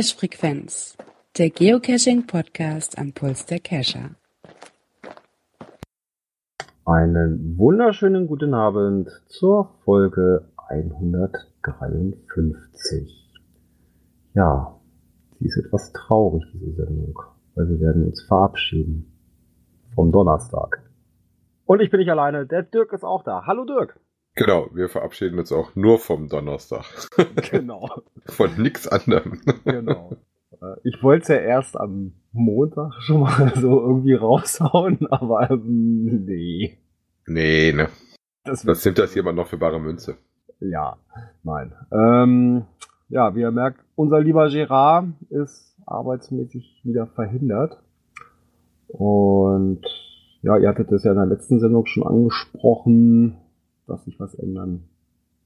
Cache-Frequenz, der Geocaching-Podcast am Puls der Cacher. Einen wunderschönen guten Abend zur Folge 153. Ja, sie ist etwas traurig, diese Sendung, weil wir werden uns verabschieden vom Donnerstag. Und ich bin nicht alleine, der Dirk ist auch da. Hallo Dirk. Genau, wir verabschieden uns auch nur vom Donnerstag. Genau. Von nichts anderem. genau. Äh, Ich wollte es ja erst am Montag schon mal so irgendwie raushauen, aber ähm, nee. Nee, ne? Das Was nimmt das jemand noch für bare Münze? Ja, nein. Ähm, ja, wie ihr merkt, unser lieber Gerard ist arbeitsmäßig wieder verhindert. Und ja, ihr hattet das ja in der letzten Sendung schon angesprochen, dass sich was ändern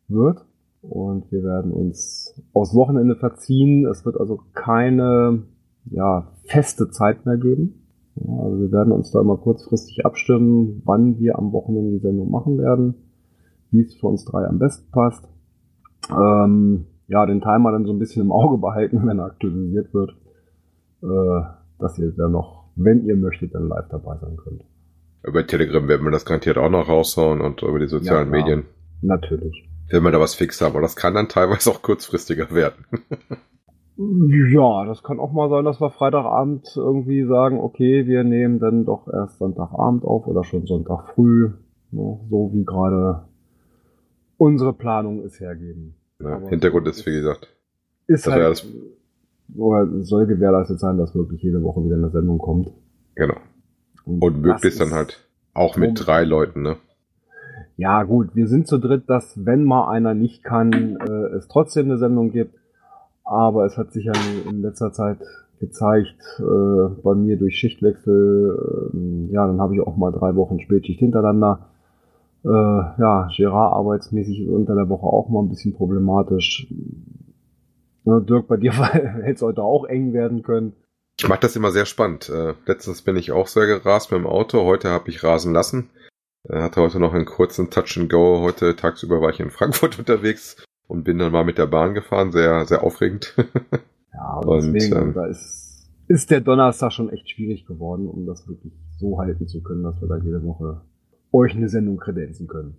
wird. Und wir werden uns aus Wochenende verziehen. Es wird also keine ja, feste Zeit mehr geben. Ja, also wir werden uns da immer kurzfristig abstimmen, wann wir am Wochenende die Sendung machen werden wie es für uns drei am besten passt. Ähm, ja, den Timer dann so ein bisschen im Auge behalten, wenn er aktualisiert wird, äh, dass ihr dann noch, wenn ihr möchtet, dann live dabei sein könnt. Über Telegram werden wir das garantiert auch noch raushauen und über die sozialen Ja. Medien. Natürlich. Wenn wir da was fix haben. Aber das kann dann teilweise auch kurzfristiger werden. Ja, das kann auch mal sein, dass wir Freitagabend irgendwie sagen, okay, wir nehmen dann doch erst Sonntagabend auf oder schon Sonntag früh, ne, so wie gerade unsere Planung es hergeben. Aber Hintergrund ist, wie gesagt, ist halt, das- oder soll gewährleistet sein, dass wirklich jede Woche wieder eine Sendung kommt. genau. Und möglichst das dann halt auch mit drei Leuten, ne? Ja, gut, wir sind zu dritt, dass wenn mal einer nicht kann, äh, es trotzdem eine Sendung gibt. Aber es hat sich ja in letzter Zeit gezeigt, äh, bei mir durch Schichtwechsel, ähm, ja, dann habe ich auch mal drei Wochen Spätschicht hintereinander. Äh, ja, Gerard arbeitsmäßig ist unter der Woche auch mal ein bisschen problematisch. Ne, Dirk, bei dir hätte es heute auch eng werden können. Ich mache das immer sehr spannend. Äh, letztens bin ich auch sehr gerast mit dem Auto. Heute habe ich rasen lassen. Äh, hatte heute noch einen kurzen Touch and Go. Heute tagsüber war ich in Frankfurt unterwegs und bin dann mal mit der Bahn gefahren. Sehr, sehr aufregend. Ja, Und, deswegen, ähm, da ist, ist der Donnerstag schon echt schwierig geworden, um das wirklich so halten zu können, dass wir da jede Woche euch eine Sendung kredenzen können.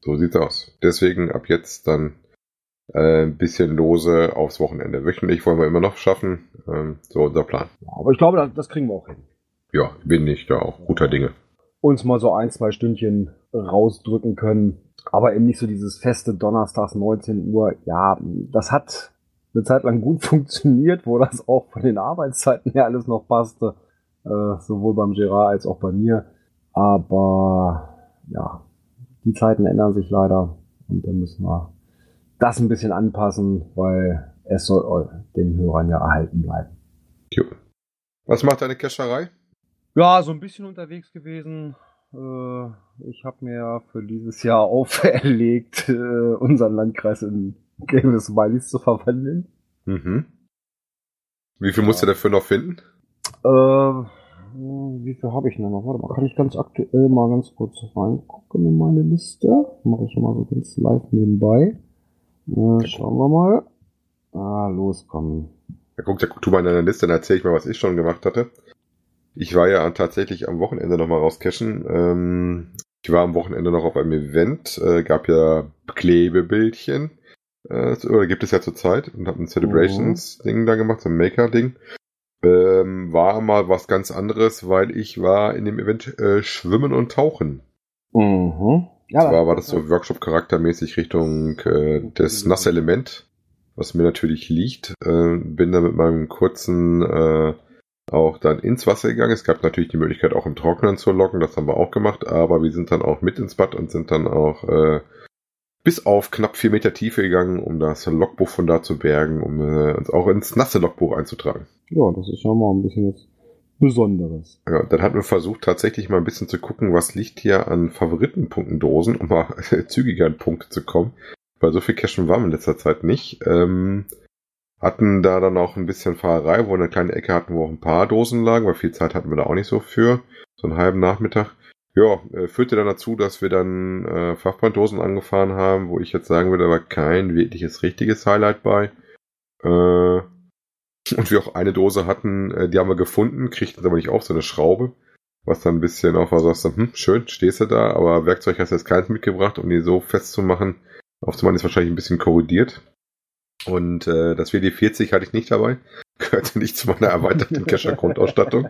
so sieht's aus. Deswegen ab jetzt dann äh, ein bisschen lose aufs Wochenende. Wöchentlich wollen wir immer noch schaffen. Ähm, so unser Plan. Aber ich glaube, das, das kriegen wir auch hin. Ja, bin ich da auch guter Dinge. Uns mal so ein, zwei Stündchen rausdrücken können. Aber eben nicht so dieses feste Donnerstags 19 Uhr. Ja, das hat eine Zeit lang gut funktioniert, wo das auch von den Arbeitszeiten her alles noch passte. Äh, sowohl beim Gerard als auch bei mir. Aber ja, die Zeiten ändern sich leider und dann müssen wir das ein bisschen anpassen, weil es soll den Hörern ja erhalten bleiben. Jo. Was macht deine Kescherei? Ja, so ein bisschen unterwegs gewesen. Äh, Ich habe mir für dieses Jahr auferlegt, äh, unseren Landkreis in gelbe Smileys zu verwandeln. Mhm. Wie viel musst du Ja. dafür noch finden? Äh, wie viel habe ich denn noch? Warte mal, kann ich ganz aktuell mal ganz kurz reingucken in meine Liste? Mache ich mal so ganz live nebenbei. Äh, schauen wir mal. Ah, los, komm. Da guck, da, tu mal in deiner Liste, dann erzähl ich mal, was ich schon gemacht hatte. Ich war ja tatsächlich am Wochenende nochmal rauscashen. Ähm, ich war am Wochenende noch auf einem Event, äh, gab ja Klebebildchen. Äh, oder gibt es ja zurzeit und habe ein Celebrations-Ding da gemacht, so ein Maker-Ding. Ähm, war mal was ganz anderes, weil ich war in dem Event äh, Schwimmen und Tauchen. Mhm. Ja, Zwar war das so Workshop-charaktermäßig Richtung äh, des nasse Element, was mir natürlich liegt. Äh, bin da mit meinem kurzen äh, auch dann ins Wasser gegangen. Es gab natürlich die Möglichkeit, auch im Trocknen zu locken. Das haben wir auch gemacht. Aber wir sind dann auch mit ins Bad und sind dann auch äh, bis auf knapp vier Meter Tiefe gegangen, um das Logbuch von da zu bergen, um äh, uns auch ins nasse Logbuch einzutragen. Ja, das ist ja mal ein bisschen was Besonderes. Ja, dann hatten wir versucht, tatsächlich mal ein bisschen zu gucken, was liegt hier an Favoritenpunktendosen, um mal zügiger an Punkte zu kommen. Weil so viel Cashen waren wir in letzter Zeit nicht. Ähm, hatten da dann auch ein bisschen Fahrerei, wo wir eine kleine Ecke hatten, wo auch ein paar Dosen lagen, weil viel Zeit hatten wir da auch nicht so für. So einen halben Nachmittag. Ja, äh, führte dann dazu, dass wir dann äh, Fachbranddosen angefahren haben, wo ich jetzt sagen würde, war kein wirkliches richtiges Highlight bei. Äh, Und wir auch eine Dose hatten, äh, die haben wir gefunden, kriegten aber nicht auf, so eine Schraube. Was dann ein bisschen auf war, sagst du, hm, schön, stehst du da, aber Werkzeug hast du jetzt keins mitgebracht, um die so festzumachen. Aufzumachen ist wahrscheinlich ein bisschen korrodiert. Und äh, das WD-40 hatte ich nicht dabei. Gehörte nicht zu meiner erweiterten Kescher-Grundausstattung.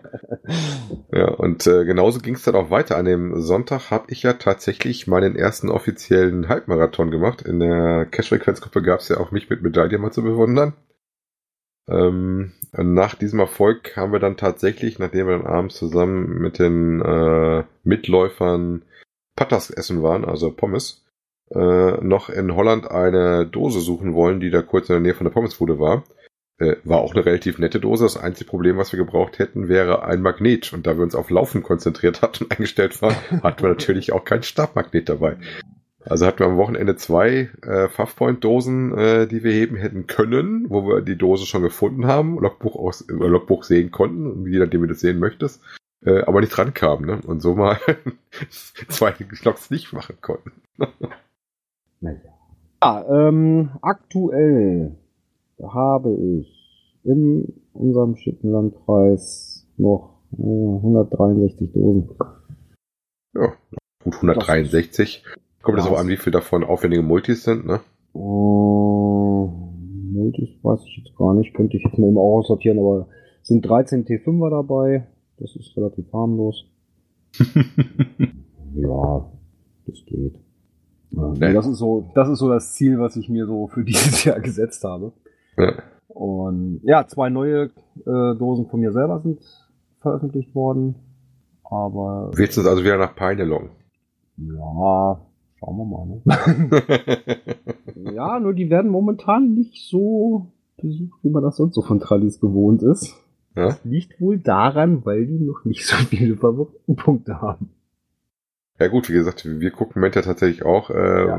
Ja, und äh, genauso ging es dann auch weiter. An dem Sonntag habe ich ja tatsächlich meinen ersten offiziellen Halbmarathon gemacht. In der Cash-Frequenzgruppe gab es ja auch mich mit Medaille mal zu bewundern. Ähm, nach diesem Erfolg haben wir dann tatsächlich, nachdem wir dann abends zusammen mit den äh, Mitläufern Patas essen waren, also Pommes, äh, noch in Holland eine Dose suchen wollen, die da kurz in der Nähe von der Pommesbude war. Äh, war auch eine relativ nette Dose. Das einzige Problem, was wir gebraucht hätten, wäre ein Magnet. Und da wir uns auf Laufen konzentriert hatten und eingestellt waren, hatten wir natürlich auch kein Stabmagnet dabei. Also hatten wir am Wochenende zwei äh, Puffpoint-Dosen, äh, die wir heben hätten können, wo wir die Dose schon gefunden haben, Logbuch, aus, äh, Logbuch sehen konnten, je nachdem du das sehen möchtest, äh, aber nicht rankamen. Ne? Und so mal zwei Logs nicht machen konnten. naja. Ja, ähm, aktuell habe ich in unserem Schickenlandkreis noch äh, 163 Dosen. Ja, gut 163. Kommt das auch an, wie viel davon aufwendige Multis sind, ne? Uh, Multis weiß ich jetzt gar nicht. Könnte ich jetzt mal eben auch aussortieren, aber es sind 13 T5er dabei. Das ist relativ harmlos. ja, das geht. Ja, nee. Das ist so, das ist so das Ziel, was ich mir so für dieses Jahr gesetzt habe. Ja. Und ja, zwei neue äh, Dosen von mir selber sind veröffentlicht worden. Aber. Willst du es also wieder nach Peine loggen? Ja, Schauen wir mal. Ne? ja, nur die werden momentan nicht so besucht, wie man das sonst so von Trallis gewohnt ist. Ja? Das liegt wohl daran, weil die noch nicht so viele Favoritenpunkte haben. Ja gut, wie gesagt, wir gucken im Moment ja tatsächlich auch. Ähm, ja,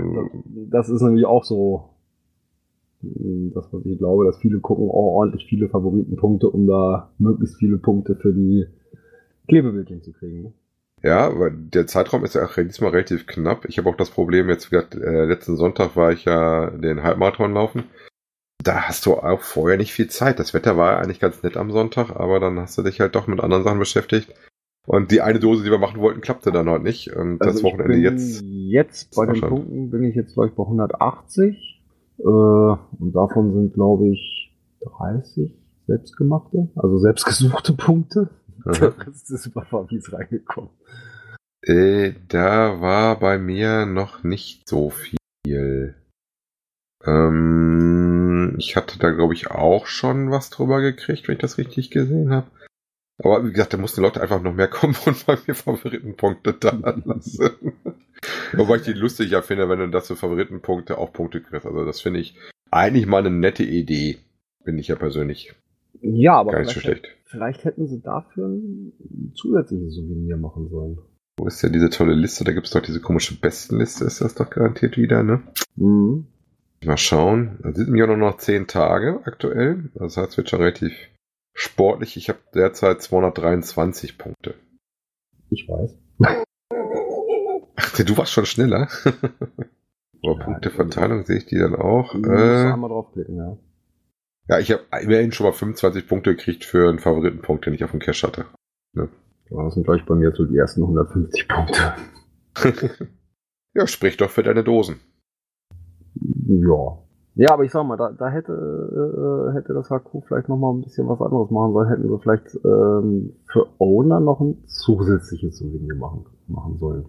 das, das, ist nämlich auch so das, was ich glaube, dass viele gucken auch ordentlich viele Favoritenpunkte, um da möglichst viele Punkte für die Klebebildchen zu kriegen. Ja, weil der Zeitraum ist ja auch diesmal relativ knapp. Ich habe auch das Problem, jetzt wieder, äh, letzten Sonntag war ich ja den Halbmarathon laufen. Da hast du auch vorher nicht viel Zeit. Das Wetter war ja eigentlich ganz nett am Sonntag, aber dann hast du dich halt doch mit anderen Sachen beschäftigt. Und die eine Dose, die wir machen wollten, klappte dann halt nicht. Und also das Wochenende jetzt. Jetzt bei den Punkten bin ich jetzt, glaube ich, bei 180. Äh, und davon sind, glaube ich, 30 selbstgemachte, also selbstgesuchte Punkte. Der Rest ist über Favis reingekommen. Äh, da war bei mir noch nicht so viel. Ähm, ich hatte da, glaube ich, auch schon was drüber gekriegt, wenn ich das richtig gesehen habe. Aber wie gesagt, da mussten Leute einfach noch mehr kommen und bei mir Favoritenpunkte da lassen. Wobei ich die lustig ja finde, wenn du das für Favoritenpunkte auch Punkte kriegst. Also das finde ich eigentlich mal eine nette Idee. Bin ich ja persönlich. Ja, aber gar nicht so schlecht. Vielleicht hätten sie dafür ein zusätzliches Souvenir machen sollen. Wo ist denn diese tolle Liste? Da gibt es doch diese komische Bestenliste, ist das doch garantiert wieder, ne? Mhm. Mal schauen. Da sind mir nur noch 10 Tage aktuell. Das heißt, es wird schon relativ sportlich. Ich habe derzeit 223 Punkte. Ich weiß. Ach, du warst schon schneller. Aber ja, Punkteverteilung sehe ich die dann auch. Äh, einmal draufklicken, ja. Ja, ich habe immerhin schon mal 25 Punkte gekriegt für einen Favoritenpunkt, den ich auf dem Cash hatte. Ja. Das sind gleich bei mir so die ersten 150 Punkte. ja, sprich doch für deine Dosen. Ja. Ja, aber ich sag mal, da, da hätte, äh, hätte das HQ vielleicht noch mal ein bisschen was anderes machen sollen. Hätten sie vielleicht ähm, für Owner noch ein zusätzliches Souvenir machen, machen sollen.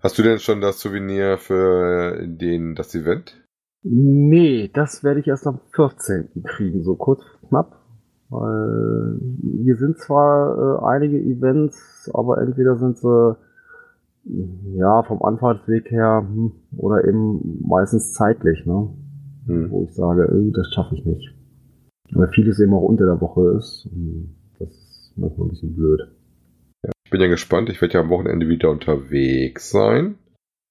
Hast du denn schon das Souvenir für den, das Event? Nee, das werde ich erst am 14. kriegen, so kurz knapp. Weil hier sind zwar äh, einige Events, aber entweder sind sie ja vom Anfahrtsweg her hm, oder eben meistens zeitlich, ne? Hm. Wo ich sage, äh, das schaffe ich nicht. Weil vieles eben auch unter der Woche ist. das ist manchmal ein bisschen blöd. Ja, ich bin ja gespannt. Ich werde ja am Wochenende wieder unterwegs sein.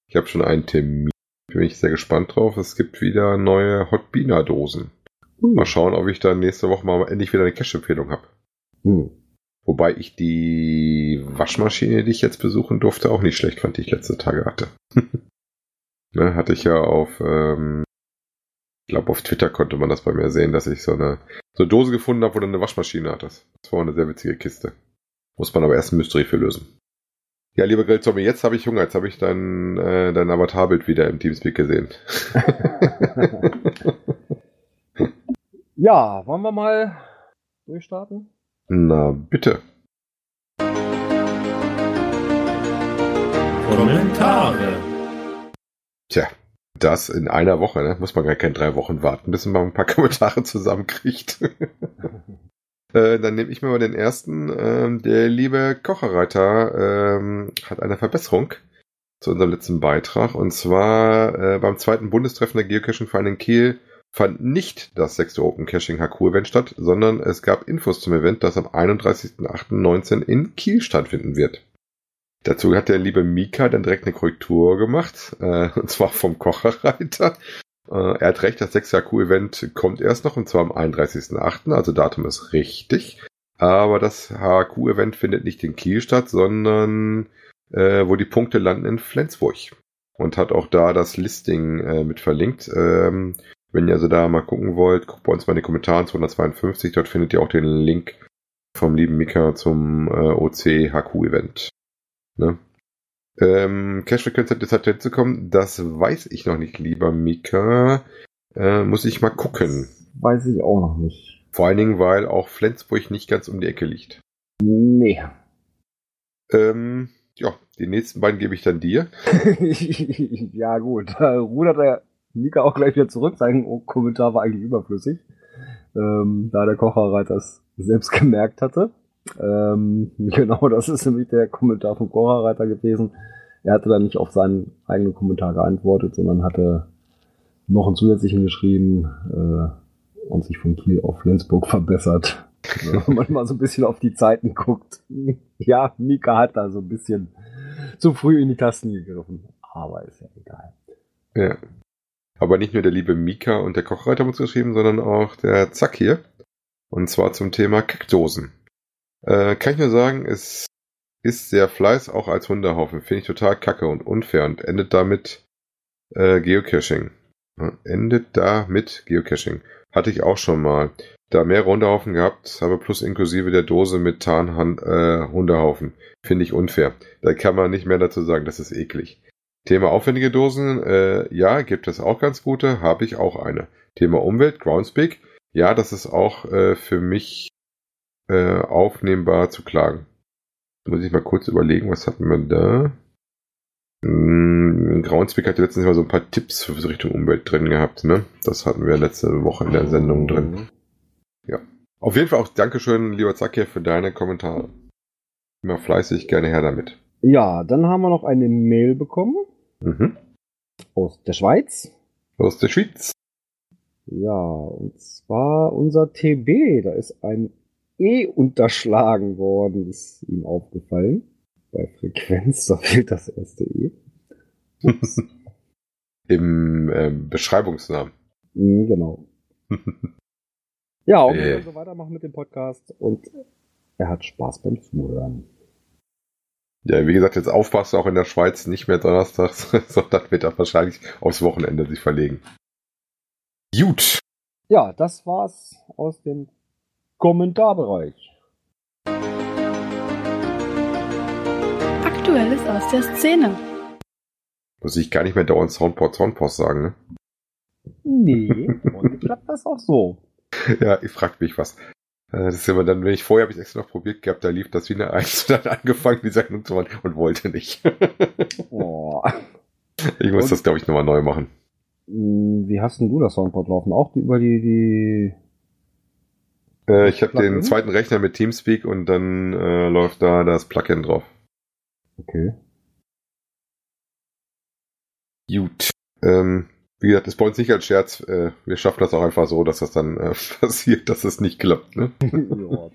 Ich habe schon einen Termin bin ich sehr gespannt drauf. Es gibt wieder neue Hot Beaner Dosen. Hm. Mal schauen, ob ich dann nächste Woche mal endlich wieder eine Cash-Empfehlung habe. Hm. Wobei ich die Waschmaschine, die ich jetzt besuchen durfte, auch nicht schlecht fand, die ich letzte Tage hatte. ne, hatte ich ja auf ähm, Ich glaube, auf Twitter konnte man das bei mir sehen, dass ich so eine, so eine Dose gefunden habe, wo du eine Waschmaschine hattest. Das war eine sehr witzige Kiste. Muss man aber erst ein Mystery für lösen. Ja, lieber Grillzombie, jetzt habe ich Hunger. Jetzt habe ich dein, äh, dein Avatarbild wieder im Teamspeak gesehen. ja, wollen wir mal durchstarten? Na, bitte. Kommentare. Tja, das in einer Woche, ne? Muss man gar keine drei Wochen warten, bis man ein paar Kommentare zusammenkriegt. Äh, dann nehme ich mir mal den ersten. Ähm, der liebe Kocherreiter ähm, hat eine Verbesserung zu unserem letzten Beitrag. Und zwar äh, beim zweiten Bundestreffen der Geocaching-Verein in Kiel fand nicht das sechste Open Caching HQ Event statt, sondern es gab Infos zum Event, das am 31.08.19 in Kiel stattfinden wird. Dazu hat der liebe Mika dann direkt eine Korrektur gemacht, äh, und zwar vom Kocherreiter. Äh, er hat recht, das 6 HQ-Event kommt erst noch, und zwar am 31.08., also Datum ist richtig. Aber das HQ-Event findet nicht in Kiel statt, sondern äh, wo die Punkte landen in Flensburg. Und hat auch da das Listing äh, mit verlinkt. Ähm, wenn ihr also da mal gucken wollt, guckt bei uns mal in die Kommentare 252, dort findet ihr auch den Link vom lieben Mika zum äh, OC HQ-Event. Ne? Ähm, Cash-Frequenz hat jetzt hinzukommen, das weiß ich noch nicht, lieber Mika. Äh, muss ich mal gucken. Weiß ich auch noch nicht. Vor allen Dingen, weil auch Flensburg nicht ganz um die Ecke liegt. Nee. Ähm, ja, die nächsten beiden gebe ich dann dir. ja, gut. Da rudert der Mika auch gleich wieder zurück. Sein Kommentar war eigentlich überflüssig. Ähm, da der Kocherreiter es selbst gemerkt hatte. Ähm, genau, das ist nämlich der Kommentar vom Kocherreiter gewesen. Er hatte dann nicht auf seinen eigenen Kommentar geantwortet, sondern hatte noch einen zusätzlichen geschrieben äh, und sich von Kiel auf Flensburg verbessert. Wenn man mal so ein bisschen auf die Zeiten guckt. Ja, Mika hat da so ein bisschen zu früh in die Tasten gegriffen. Aber ist ja egal. Ja. Aber nicht nur der liebe Mika und der Kochreiter haben uns geschrieben, sondern auch der Zack hier. Und zwar zum Thema Kackdosen. Äh, kann ich nur sagen, es ist sehr Fleiß, auch als Hundehaufen. Finde ich total kacke und unfair und endet damit äh, Geocaching. Endet da mit Geocaching. Hatte ich auch schon mal. Da mehrere Hundehaufen gehabt, habe plus inklusive der Dose mit Tarnhand äh. Finde ich unfair. Da kann man nicht mehr dazu sagen, das ist eklig. Thema aufwendige Dosen, äh, ja, gibt es auch ganz gute, habe ich auch eine. Thema Umwelt, Groundspeak, ja, das ist auch äh, für mich äh, aufnehmbar zu klagen. Muss ich mal kurz überlegen, was hatten wir da? Hm, Groundspeak hatte letztens mal so ein paar Tipps für Richtung Umwelt drin gehabt, ne? Das hatten wir letzte Woche in der Sendung drin. Ja. Auf jeden Fall auch Dankeschön, lieber Zakia, für deine Kommentare. Immer fleißig, gerne her damit. Ja, dann haben wir noch eine Mail bekommen Mhm. aus der Schweiz. Aus der Schweiz. Ja, und zwar unser TB. Da ist ein E unterschlagen worden, ist ihm aufgefallen. Bei Frequenz, da fehlt das erste E. Im ähm, Beschreibungsnamen. Mhm, genau. Ja, und wir Äh. so weitermachen mit dem Podcast und er hat Spaß beim Zuhören. Ja, wie gesagt, jetzt aufpasst auch in der Schweiz nicht mehr donnerstags, sondern wird er wahrscheinlich aufs Wochenende sich verlegen. Gut. Ja, das war's aus dem Kommentarbereich. Aktuelles aus der Szene. Muss ich gar nicht mehr dauernd Soundport, Soundport sagen, ne? Nee, und klappt das auch so. Ja, ich frag mich was. Äh, Das ist immer dann, wenn ich vorher habe ich extra noch probiert gehabt, da lief das wie eine Eins und dann angefangen, die Sendung zu machen und wollte nicht. Oh. Ich muss Und? das, glaube ich, nochmal neu machen. Hm, Wie hast denn du das Soundboard laufen? Auch über die, die Äh, ich habe den zweiten Rechner mit Teamspeak und dann äh, läuft da das Plugin drauf. Okay. Gut. Ähm, wie gesagt, ist bei uns nicht als Scherz. Äh, wir schaffen das auch einfach so, dass das dann äh, passiert, dass es nicht klappt. Ne? ja.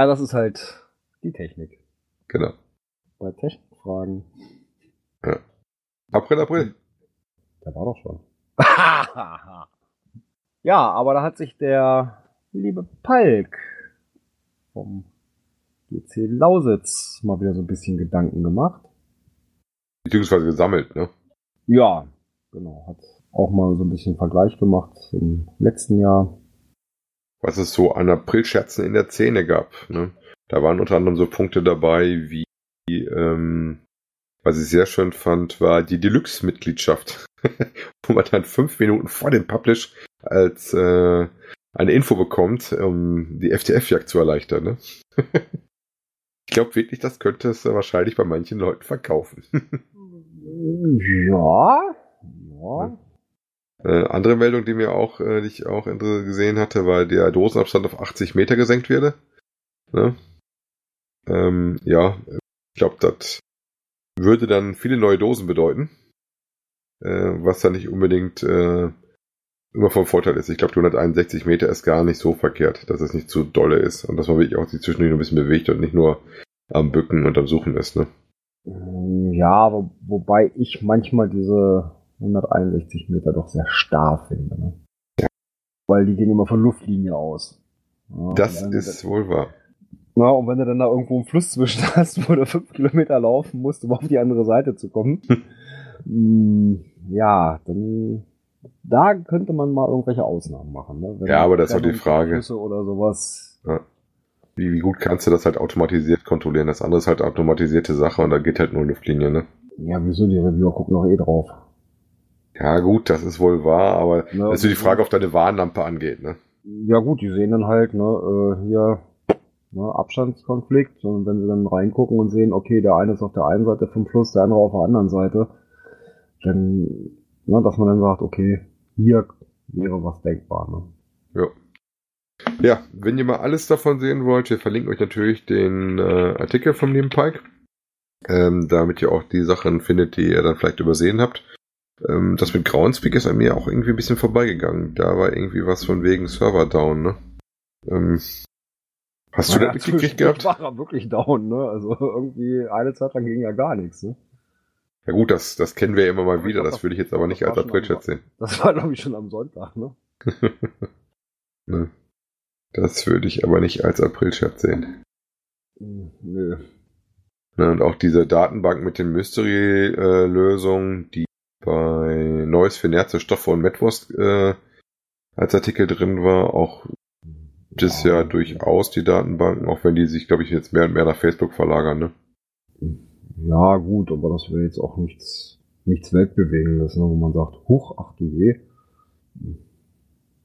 ja, das ist halt die Technik. Genau. Bei Technikfragen. April, April. Der war doch schon. ja, aber da hat sich der liebe Palk vom GC Lausitz mal wieder so ein bisschen Gedanken gemacht. Beziehungsweise gesammelt, ne? Ja, genau. Hat auch mal so ein bisschen Vergleich gemacht im letzten Jahr. Was es so an Aprilscherzen in der Szene gab. Ne? Da waren unter anderem so Punkte dabei, wie, ähm, was ich sehr schön fand, war die Deluxe-Mitgliedschaft, wo man dann fünf Minuten vor dem Publish als äh, eine Info bekommt, um die FTF-Jagd zu erleichtern. Ne? ich glaube wirklich, das könnte es wahrscheinlich bei manchen Leuten verkaufen. ja, ja. Äh, andere Meldung, die mir auch, äh, die ich auch gesehen hatte, war der Dosenabstand auf 80 Meter gesenkt werde. Ne? Ähm, ja, ich glaube, das würde dann viele neue Dosen bedeuten. Äh, was dann nicht unbedingt äh, immer vom Vorteil ist. Ich glaube, die 161 Meter ist gar nicht so verkehrt, dass es nicht zu dolle ist und dass man wirklich auch sich zwischendurch ein bisschen bewegt und nicht nur am Bücken und am Suchen ist. Ne? Ja, wo, wobei ich manchmal diese 161 Meter doch sehr starr finde. Ne? Ja. Weil die gehen immer von Luftlinie aus. Ja, das ist wohl wahr. Na, und wenn du dann da irgendwo einen Fluss zwischen hast, wo du fünf Kilometer laufen musst, um auf die andere Seite zu kommen, hm, ja, dann da könnte man mal irgendwelche Ausnahmen machen. Ne? ja, aber das ist auch die Frage. Oder sowas. Ja. Wie, wie gut kannst du das halt automatisiert kontrollieren? Das andere ist halt automatisierte Sache und da geht halt nur Luftlinie, ne? Ja, wieso? Die Reviewer gucken doch eh drauf. Ja, gut, das ist wohl wahr, aber ja, dass du die Frage auf deine Warnlampe angeht, ne? Ja, gut, die sehen dann halt, ne, äh, hier, ne, Abstandskonflikt. Und wenn sie dann reingucken und sehen, okay, der eine ist auf der einen Seite vom Fluss, der andere auf der anderen Seite, dann, ne, dass man dann sagt, okay, hier wäre was denkbar, ne? Ja. Ja, wenn ihr mal alles davon sehen wollt, wir verlinken euch natürlich den äh, Artikel vom lieben Pike, ähm, damit ihr auch die Sachen findet, die ihr dann vielleicht übersehen habt. Ähm, das mit Groundspeak ist an mir auch irgendwie ein bisschen vorbeigegangen. Da war irgendwie was von wegen Server down, ne? Ähm, hast du ja, das mitgekriegt gehabt? war er wirklich down, ne? Also irgendwie eine Zeit lang ging ja gar nichts, ne? Ja gut, das, das kennen wir ja immer mal wieder. Das würde ich jetzt aber nicht als Aprilchat sehen. Das war, glaube ich, schon am Sonntag, ne? ne. Das würde ich aber nicht als Aprilchat sehen. Hm, nö. Ne, und auch diese Datenbank mit den Mystery-Lösungen, die bei Neues für Nerze, Stoffe und Metwurst äh, als Artikel drin war, auch das ja durchaus die Datenbanken, auch wenn die sich, glaube ich, jetzt mehr und mehr nach Facebook verlagern, ne? Ja, gut, aber das wäre jetzt auch nichts, nichts Weltbewegendes, ne, wo man sagt, huch, ach du je.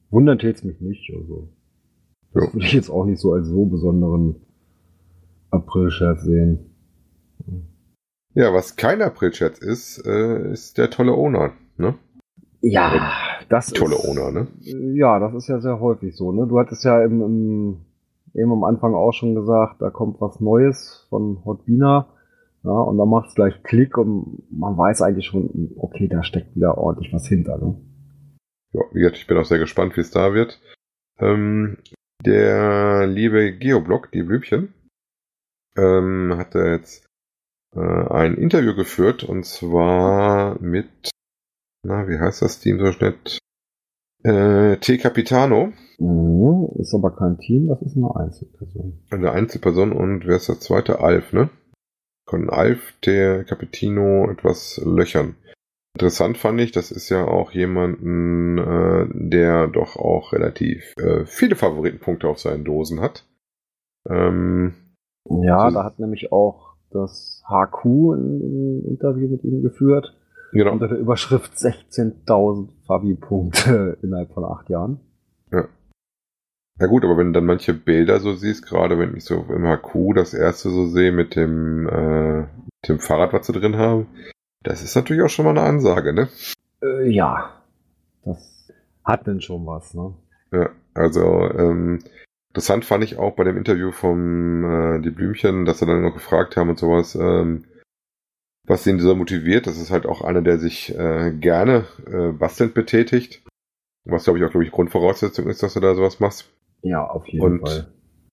Wundern tät's mich nicht, also. Das ja. würde ich jetzt auch nicht so als so besonderen April-Scherz sehen. Ja, was kein April-Scherz ist, äh, ist der tolle Owner, ne? Ja, das tolle ist, Owner, ne? Ja, das ist ja sehr häufig so, ne? Du hattest ja im, im, eben am Anfang auch schon gesagt, da kommt was Neues von Hotbina. Ja, und dann macht es gleich Klick und man weiß eigentlich schon, okay, da steckt wieder ordentlich was hinter. Ne? Ja, wie gesagt, ich bin auch sehr gespannt, wie es da wird. Ähm, der liebe Geoblock, die Blübchen, ähm, hat er jetzt äh, ein Interview geführt und zwar mit, na, wie heißt das Team so schnell? Äh, T. Capitano. Mhm, ist aber kein Team, das ist eine Einzelperson. Eine Einzelperson und wer ist der zweite? Alf, ne? Von Alf, der Capitino, etwas löchern. Interessant fand ich, das ist ja auch jemanden, äh, der doch auch relativ äh, viele Favoritenpunkte auf seinen Dosen hat. Ähm, ja, da hat nämlich auch das HQ ein, Interview mit ihm geführt. Genau. Unter der Überschrift 16.000 Fabi-Punkte innerhalb von acht Jahren. Ja. Gut, aber wenn du dann manche Bilder so siehst, gerade wenn ich so im HQ das erste so sehe mit dem, äh, mit dem Fahrrad, was sie drin haben, das ist natürlich auch schon mal eine Ansage, ne? Äh, ja. Das hat denn schon was, ne? Ja, also ähm, interessant fand ich auch bei dem Interview vom äh, Die Blümchen, dass sie dann noch gefragt haben und sowas, ähm, was ihn so motiviert. Das ist halt auch einer, der sich äh, gerne äh, bastelnd betätigt. Was, glaube ich, auch, glaube ich, Grundvoraussetzung ist, dass du da sowas machst. Ja, auf jeden und, Fall.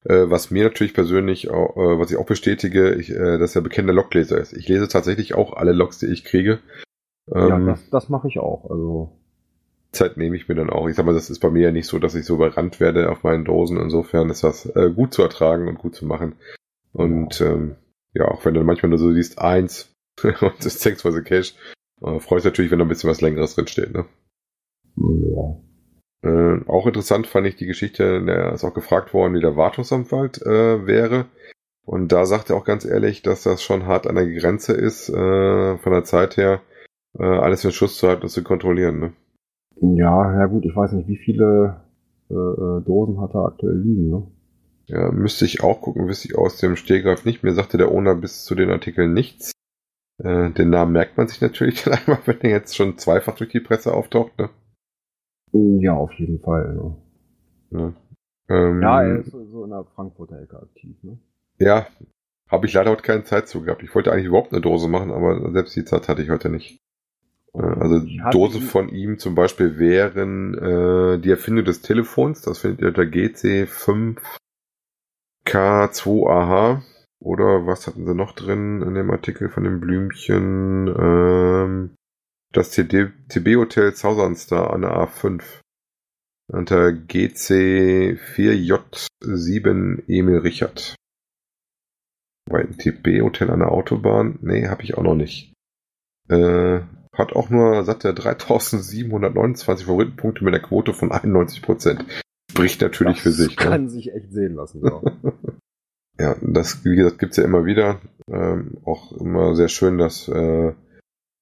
Äh, was mir natürlich persönlich, auch, äh, was ich auch bestätige, ich, äh, dass er bekennender Logleser ist. Ich lese tatsächlich auch alle Logs, die ich kriege. Ähm, ja, das, das mache ich auch. Also Zeit nehme ich mir dann auch. Ich sag mal, das ist bei mir ja nicht so, dass ich so überrannt werde auf meinen Dosen. Insofern ist das äh, gut zu ertragen und gut zu machen. Und ähm, ja, auch wenn du manchmal nur so siehst, eins und das for the Cash, äh, freust natürlich, wenn da ein bisschen was längeres drin steht, ne? Ja. Äh, auch interessant fand ich die Geschichte, der ist auch gefragt worden, wie der Wartungsanwalt äh, wäre. Und da sagt er auch ganz ehrlich, dass das schon hart an der Grenze ist, äh, von der Zeit her, äh, alles in Schuss zu halten und zu kontrollieren. Ne? Ja, ja gut, ich weiß nicht, wie viele äh, Dosen hat er aktuell liegen, ne? Ja, müsste ich auch gucken, wüsste ich aus dem Stehgreif nicht. Mir sagte der Owner bis zu den Artikeln nichts. Den Namen merkt man sich natürlich dann einmal, wenn er jetzt schon zweifach durch die Presse auftaucht, ne? Ja, auf jeden Fall. Ne? Ja, ähm, Ja, er ist so in der Frankfurter Ecke aktiv, ne? ja habe ich leider heute keine Zeit zu gehabt. Ich wollte eigentlich überhaupt eine Dose machen, aber selbst die Zeit hatte ich heute nicht. Äh, Also Dose von ihm zum Beispiel wären äh, die Erfindung des Telefons, das findet ihr unter GC5K2AH. Oder was hatten sie noch drin in dem Artikel von dem Blümchen? Ähm, das TD TB-Hotel Southern Star an der A5. Unter GC4J7 Emil Richard. Bei ein TB-Hotel an der Autobahn? Nee, habe ich auch noch nicht. Äh, hat auch nur, sagt er, 3729 Favoritenpunkte mit einer Quote von 91%. Spricht natürlich das für sich. Ne? kann sich echt sehen lassen, ja. Ja, das, wie gesagt, gibt's ja immer wieder. Ähm, auch immer sehr schön, dass äh,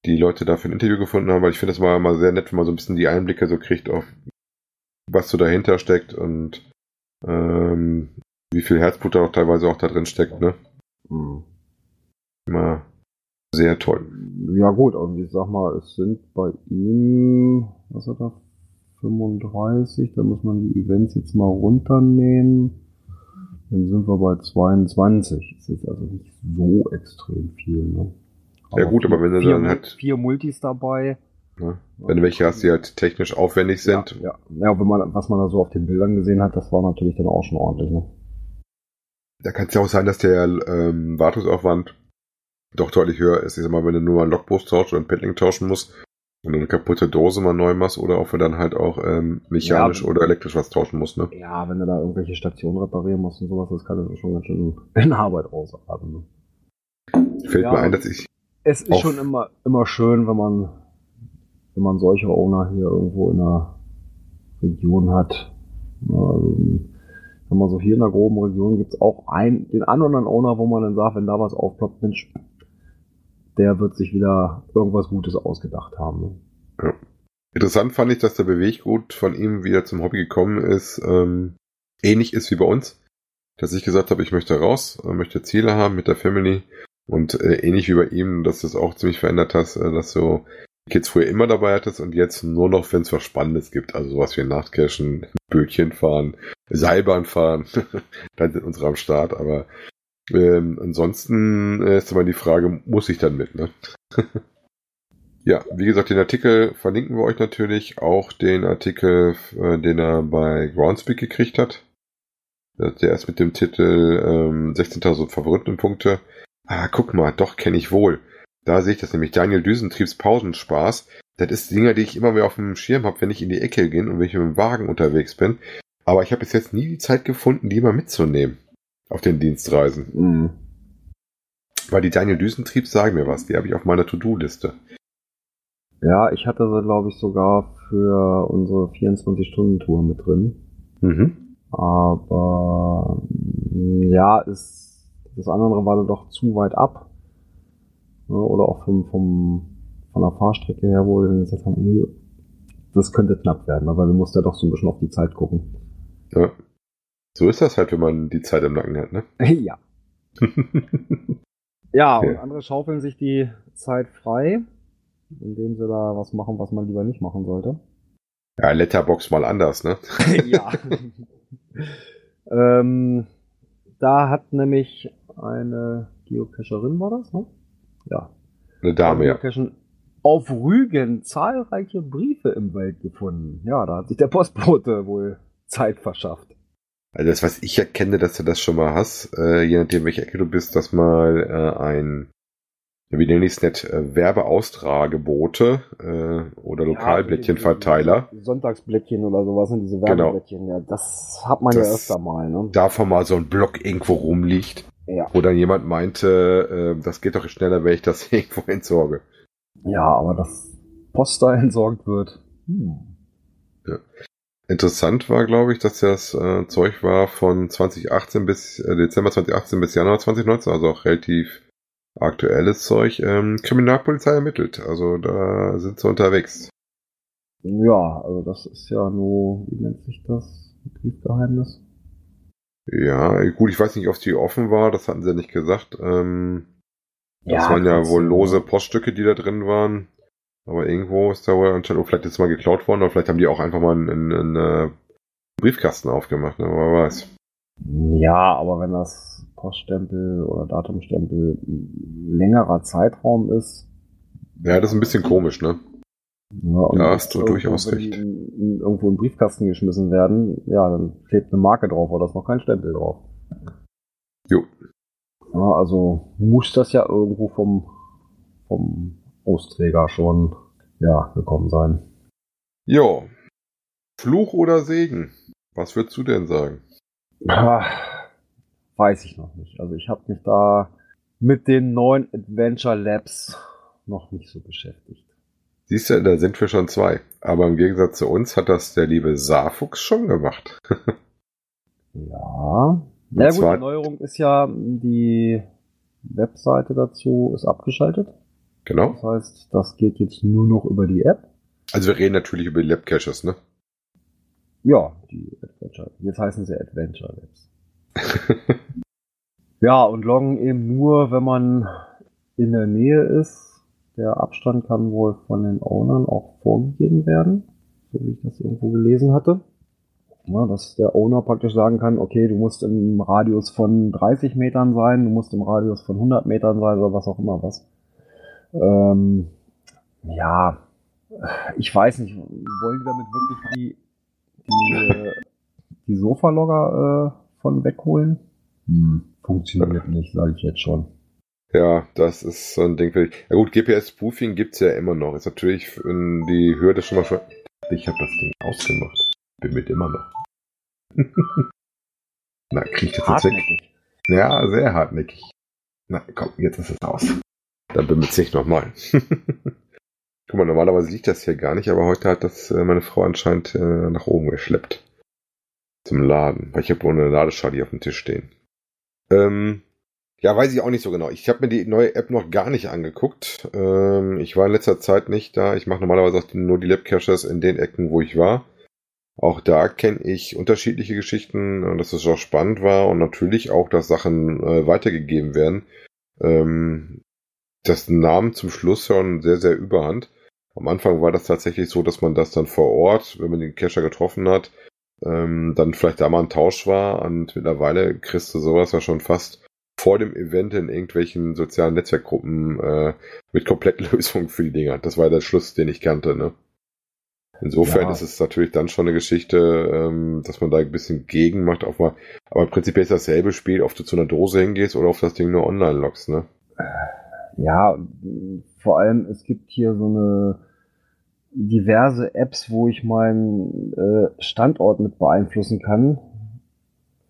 die Leute dafür ein Interview gefunden haben, weil ich finde das mal, mal sehr nett, wenn man so ein bisschen die Einblicke so kriegt auf was so dahinter steckt und ähm, wie viel Herzblut da auch teilweise auch da drin steckt, ne? Hm. Immer sehr toll. Ja gut, also ich sag mal, es sind bei ihm, was hat er, 35, da muss man die Events jetzt mal runternehmen. Dann sind wir bei 22. Das ist also nicht so extrem viel, ne? Ja gut, aber wenn er vier, dann halt- vier Multis dabei. Ne? Wenn du welche hast, die halt technisch aufwendig sind. Ja, ja. ja wenn man, was man da so auf den Bildern gesehen hat, das war natürlich dann auch schon ordentlich, ne? Da kann es ja auch sein, dass der ähm, Wartungsaufwand doch deutlich höher ist. Ich sag mal, wenn du nur mal einen Logbus tauscht oder ein Paddling tauschen musst und eine kaputte Dose mal neu machst oder auch wenn dann halt auch ähm, mechanisch Ja. oder elektrisch was tauschen musst, ne? Ja, wenn du da irgendwelche Stationen reparieren musst und sowas, das kann das schon ganz schön in Arbeit ausarten. Ne? Fällt Ja. mir ein, dass ich. Es ist schon immer, immer schön, wenn man, wenn man solche Owner hier irgendwo in der Region hat. Ja, also, wenn man so hier in der groben Region gibt's auch ein, den einen oder anderen Owner, wo man dann sagt, wenn da was aufploppt, Mensch, der wird sich wieder irgendwas Gutes ausgedacht haben. Ne? Interessant fand ich, dass der Beweggrund von ihm wieder zum Hobby gekommen ist, ähm, ähnlich ist wie bei uns. Dass ich gesagt habe, ich möchte raus, möchte Ziele haben mit der Family und äh, ähnlich wie bei ihm, dass das auch ziemlich verändert hast, äh, dass du Kids früher immer dabei hattest und jetzt nur noch, wenn es was Spannendes gibt, also sowas wie Nachtcashen, Bötchen fahren, Seilbahn fahren, dann sind unsere am Start, aber ähm, ansonsten äh, ist immer die Frage, muss ich dann mit, ne? Ja, wie gesagt, den Artikel verlinken wir euch natürlich. Auch den Artikel, äh, den er bei Groundspeak gekriegt hat. Der ist mit dem Titel ähm, 16.000 Favoritenpunkte. Ah, guck mal, doch kenne ich wohl. Da sehe ich das nämlich. Daniel Düsentriebs Pausenspaß. Das ist Dinger, die ich immer mehr auf dem Schirm habe, wenn ich in die Ecke gehe und wenn ich mit dem Wagen unterwegs bin. Aber ich habe bis jetzt nie die Zeit gefunden, die mal mitzunehmen. Auf den Dienstreisen. Mhm. Weil die Daniel Düsentriebs sagen mir was. Die habe ich auf meiner To-Do-Liste. Ja, ich hatte sie, glaube ich, sogar für unsere 24-Stunden-Tour mit drin. Mhm. Aber ja, ist das andere war dann doch zu weit ab. Ne, Oder auch vom, vom, von der Fahrstrecke her, wo wir dann gesagt haben, nö, das könnte knapp werden, weil wir mussten ja doch so ein bisschen auf die Zeit gucken. Ja. So ist das halt, wenn man die Zeit im Nacken hat, ne? ja. Ja, Okay. und andere schaufeln sich die Zeit frei, indem sie da was machen, was man lieber nicht machen sollte. ja, Letterbox mal anders, ne? ja. ähm, da hat nämlich eine Geocacherin, war das, ne? Ja. Eine Dame, ja. Auf Rügen zahlreiche Briefe im Wald gefunden. Ja, da hat sich der Postbote wohl Zeit verschafft. Also das, was ich erkenne, dass du das schon mal hast, äh, je nachdem, welche Ecke du bist, dass mal äh, ein, wie nenne ich es nicht, äh, Werbeaustragebote äh, oder Lokalblättchenverteiler. Ja, Sonntagsblättchen oder sowas sind diese Genau. Werbeblättchen. Ja, das hat man ja Das- öfter mal, ne? davon mal so ein Block irgendwo rumliegt, Ja. wo dann jemand meinte, äh, das geht doch schneller, wenn ich das irgendwo entsorge. Ja, aber dass Post da entsorgt wird. Hm. Interessant war, glaube ich, dass das äh, Zeug war von 2018 bis äh, Dezember 2018 bis Januar 2019, also auch relativ aktuelles Zeug. Ähm, Kriminalpolizei ermittelt, also da sind sie unterwegs. Ja, also das ist ja nur, wie nennt sich das? Betriebsgeheimnis? Ja, gut, ich weiß nicht, ob die offen war, das hatten sie ja nicht gesagt. Ähm, das waren ja wohl lose ja. Poststücke, die da drin waren. Aber irgendwo ist da wohl anscheinend, oh, vielleicht ist es mal geklaut worden, oder vielleicht haben die auch einfach mal einen, einen, einen äh, Briefkasten aufgemacht, ne? wer weiß. Ja, aber wenn das Poststempel oder Datumstempel ein längerer Zeitraum ist. Ja, das ist ein bisschen komisch, ne? Ja, Ja, das hast du durchaus recht. In, in, irgendwo in den Briefkasten geschmissen werden, ja, dann klebt eine Marke drauf oder ist noch kein Stempel drauf. Jo. Ja, also muss das ja irgendwo vom, vom Austräger schon ja, gekommen sein. Jo. Fluch oder Segen? Was würdest du denn sagen? Ah, Weiß ich noch nicht. Also ich habe mich da mit den neuen Adventure Labs noch nicht so beschäftigt. Siehst du, da sind wir schon zwei. Aber im Gegensatz zu uns hat das der liebe Saarfuchs schon gemacht. Ja. Na gut, zwar- die Neuerung ist ja, die Webseite dazu ist abgeschaltet. Genau. Das heißt, das geht jetzt nur noch über die App. Also wir reden natürlich über die Lab-Caches, ne? Ja, die Adventure. Jetzt heißen sie Adventure Labs. Ja, und loggen eben nur, wenn man in der Nähe ist. Der Abstand kann wohl von den Ownern auch vorgegeben werden, so wie ich das irgendwo gelesen hatte. Ja, dass der Owner praktisch sagen kann, okay, du musst im Radius von 30 Metern sein, du musst im Radius von 100 Metern sein oder was auch immer was. Ähm, ja, ich weiß nicht, wollen die damit wirklich die, die, äh, die Sofalogger äh, von wegholen? Hm, funktioniert nicht, sage ich jetzt schon. Ja, das ist so ein Ding. für dich. Ja gut, GPS-Spoofing gibt's ja immer noch. Ist natürlich in die Hürde schon mal schon. Ich habe das Ding ausgemacht. Bin mit immer noch. Na, krieg ich das jetzt weg? Ja, sehr hartnäckig. Na, komm, jetzt ist es aus. Dann bemüht nicht nochmal. Guck mal, normalerweise liegt das hier gar nicht, aber heute hat das äh, meine Frau anscheinend äh, nach oben geschleppt. Zum Laden. Weil ich habe wohl eine Ladeschale hier auf dem Tisch stehen. Ähm, ja, weiß ich auch nicht so genau. Ich habe mir die neue App noch gar nicht angeguckt. Ähm, ich war in letzter Zeit nicht da. Ich mache normalerweise auch nur die Lab-Caches in den Ecken, wo ich war. Auch da kenne ich unterschiedliche Geschichten, dass es auch spannend war und natürlich auch, dass Sachen äh, weitergegeben werden. Ähm, das Namen zum Schluss hören sehr, sehr überhand. Am Anfang war das tatsächlich so, dass man das dann vor Ort, wenn man den Cacher getroffen hat, ähm, dann vielleicht da mal ein Tausch war und mittlerweile kriegst du sowas ja schon fast vor dem Event in irgendwelchen sozialen Netzwerkgruppen äh, mit Komplettlösungen für die Dinger. Das war der Schluss, den ich kannte, ne? Insofern Ja. ist es natürlich dann schon eine Geschichte, ähm, dass man da ein bisschen gegen macht. Auf mal, aber prinzipiell ist dasselbe Spiel, ob du zu einer Dose hingehst oder auf das Ding nur online loggst, ne? Ja, mh, vor allem, es gibt hier so eine diverse Apps, wo ich meinen äh, Standort mit beeinflussen kann.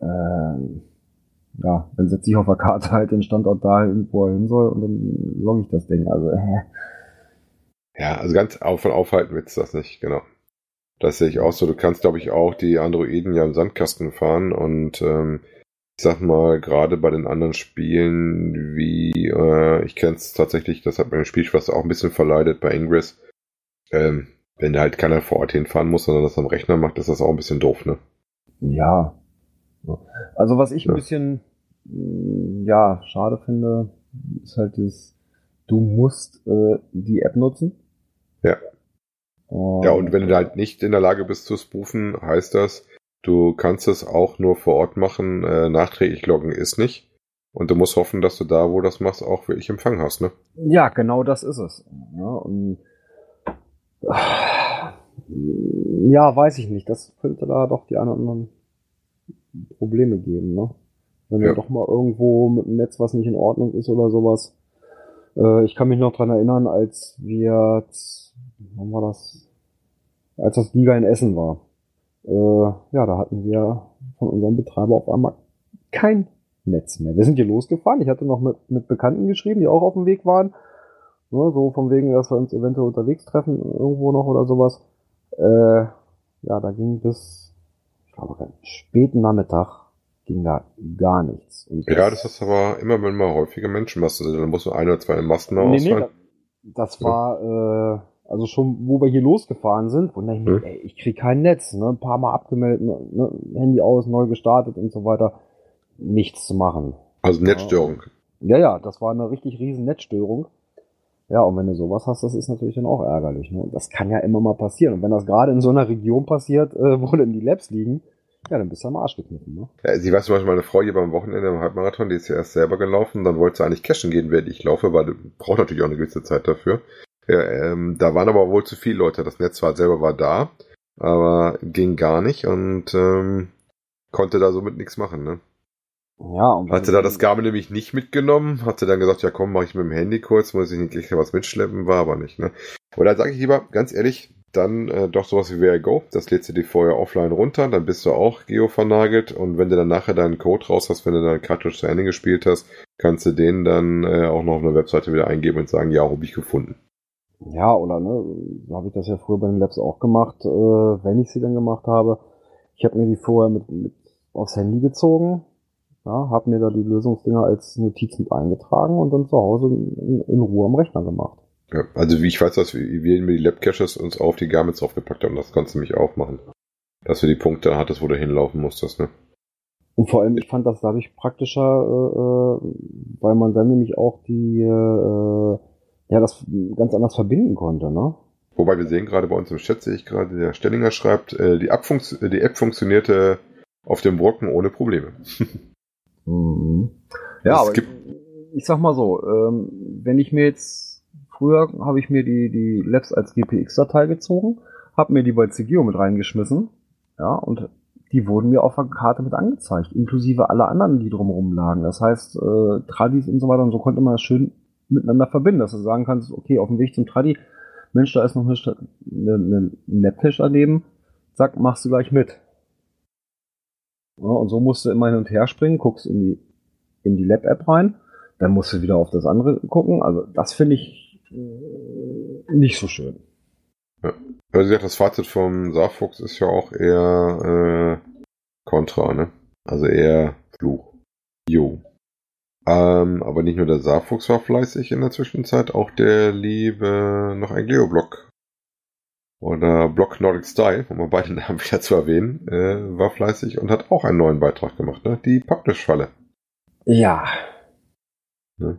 Ähm, ja, dann setze ich auf der Karte halt den Standort dahin, wo er hin soll und dann logge ich das Ding. Also, äh, Ja, also ganz auf von aufhalten willst du das nicht, genau. Das sehe ich auch so. Du kannst, glaube ich, auch die Androiden ja im Sandkasten fahren und ähm, ich sag mal, gerade bei den anderen Spielen, wie äh, ich kenne es tatsächlich, das hat meine Spielschwester auch ein bisschen verleidet bei Ingress. Ähm, wenn da halt keiner vor Ort hinfahren muss, sondern das am Rechner macht, ist das auch ein bisschen doof, ne? ja. Also was ich ein bisschen mh, ja schade finde, ist halt das, du musst äh, die App nutzen. Ja. Ja, und wenn du halt nicht in der Lage bist zu spoofen, heißt das, du kannst es auch nur vor Ort machen, äh, nachträglich loggen ist nicht. Und du musst hoffen, dass du da, wo du das machst, auch wirklich Empfang hast, ne? Ja, genau das ist es. Ja, und ja, weiß ich nicht. Das könnte da doch die ein oder anderen Probleme geben, ne? Wenn Ja. dann doch mal irgendwo mit dem Netz was nicht in Ordnung ist oder sowas. Äh, ich kann mich noch dran erinnern, als wir, wann war das? Als das Liga in Essen war. Äh, ja, da hatten wir von unserem Betreiber auf einmal kein Netz mehr. Wir sind hier losgefahren. Ich hatte noch mit, mit Bekannten geschrieben, die auch auf dem Weg waren. Ne, so von wegen, dass wir uns eventuell unterwegs treffen, irgendwo noch oder sowas. Äh, ja, da ging bis, glaube, späten Nachmittag ging da gar nichts. Und ja, das ist aber immer, wenn man häufige Menschenmassen sind, dann muss man ein oder zwei Masten nee, ausfallen. Nee, das war, äh, also schon, wo wir hier losgefahren sind, ich mich, hm. ey, ich krieg kein Netz, ne, ein paar Mal abgemeldet, ne, ne Handy aus, neu gestartet und so weiter. Nichts zu machen. Also Netzstörung. Ja, ja, das war eine richtig riesen Netzstörung. Ja, und wenn du sowas hast, das ist natürlich dann auch ärgerlich. Ne? Das kann ja immer mal passieren. Und wenn das gerade in so einer Region passiert, äh, wo dann die Labs liegen, ja, dann bist du am Arsch gekniffen. Ne? Ja, sie war zum Beispiel meine Frau hier beim Wochenende im Halbmarathon, die ist ja erst selber gelaufen, dann wollte sie eigentlich cashen gehen, während ich laufe, weil du brauchst natürlich auch eine gewisse Zeit dafür. Ja, ähm, da waren aber wohl zu viele Leute. Das Netz war selber war da, aber ging gar nicht und ähm, konnte da somit nichts machen. Ne? Ja, und hatte da das Garmin nämlich nicht mitgenommen, hatte dann gesagt, ja komm, mache ich mit dem Handy kurz, muss ich nicht gleich was mitschleppen, war aber nicht. Ne? Und dann sage ich lieber, ganz ehrlich, dann äh, doch sowas wie Where Go, das lädst du dir vorher offline runter, dann bist du auch geo vernagelt und wenn du dann nachher deinen Code raus hast, wenn du deinen Cartridge zu Ende gespielt hast, kannst du den dann äh, auch noch auf einer Webseite wieder eingeben und sagen, ja, habe ich gefunden. Ja, oder ne, so habe ich das ja früher bei den Labs auch gemacht, äh, wenn ich sie dann gemacht habe. Ich habe mir die vorher mit, mit aufs Handy gezogen, ja, habe mir da die Lösungsdinger als Notiz mit eingetragen und dann zu Hause in, in Ruhe am Rechner gemacht. Ja, also wie ich weiß, dass wir, wir die Lab-Caches uns auf die Garments draufgepackt haben, das kannst du mich auch machen. Dass du die Punkte hattest, wo du hinlaufen musstest, ne? Und vor allem, ich fand das dadurch praktischer, äh, äh weil man dann nämlich auch die äh, ja, das ganz anders verbinden konnte, ne? Wobei wir sehen gerade bei uns im Chat, sehe ich gerade, der Stellinger schreibt, äh, die, App äh, die App funktionierte auf dem Brocken ohne Probleme. mhm. Ja, aber gibt ich, ich sag mal so, ähm, wenn ich mir jetzt, früher habe ich mir die, die Labs als GPX-Datei gezogen, habe mir die bei CGO mit reingeschmissen, ja, und die wurden mir auf der Karte mit angezeigt, inklusive aller anderen, die drumherum lagen. Das heißt, äh, Tradis und so weiter und so konnte man schön miteinander verbinden, dass du sagen kannst, okay, auf dem Weg zum Tradi, Mensch, da ist noch eine, eine, eine Labcache daneben, zack, machst du gleich mit. Ja, und so musst du immer hin und her springen, guckst in die, in die Lab-App rein, dann musst du wieder auf das andere gucken. Also das finde ich äh, nicht so schön. Ja. Also das Fazit vom Saarfuchs ist ja auch eher äh, Kontra, ne? Also eher Fluch. Jo. Ähm, aber nicht nur der Saarfuchs war fleißig in der Zwischenzeit, auch der liebe noch ein Geoblock oder Block Nordic Style, um mal beide Namen wieder zu erwähnen, äh, war fleißig und hat auch einen neuen Beitrag gemacht, ne? Die Publish-Falle. Ja. Ne?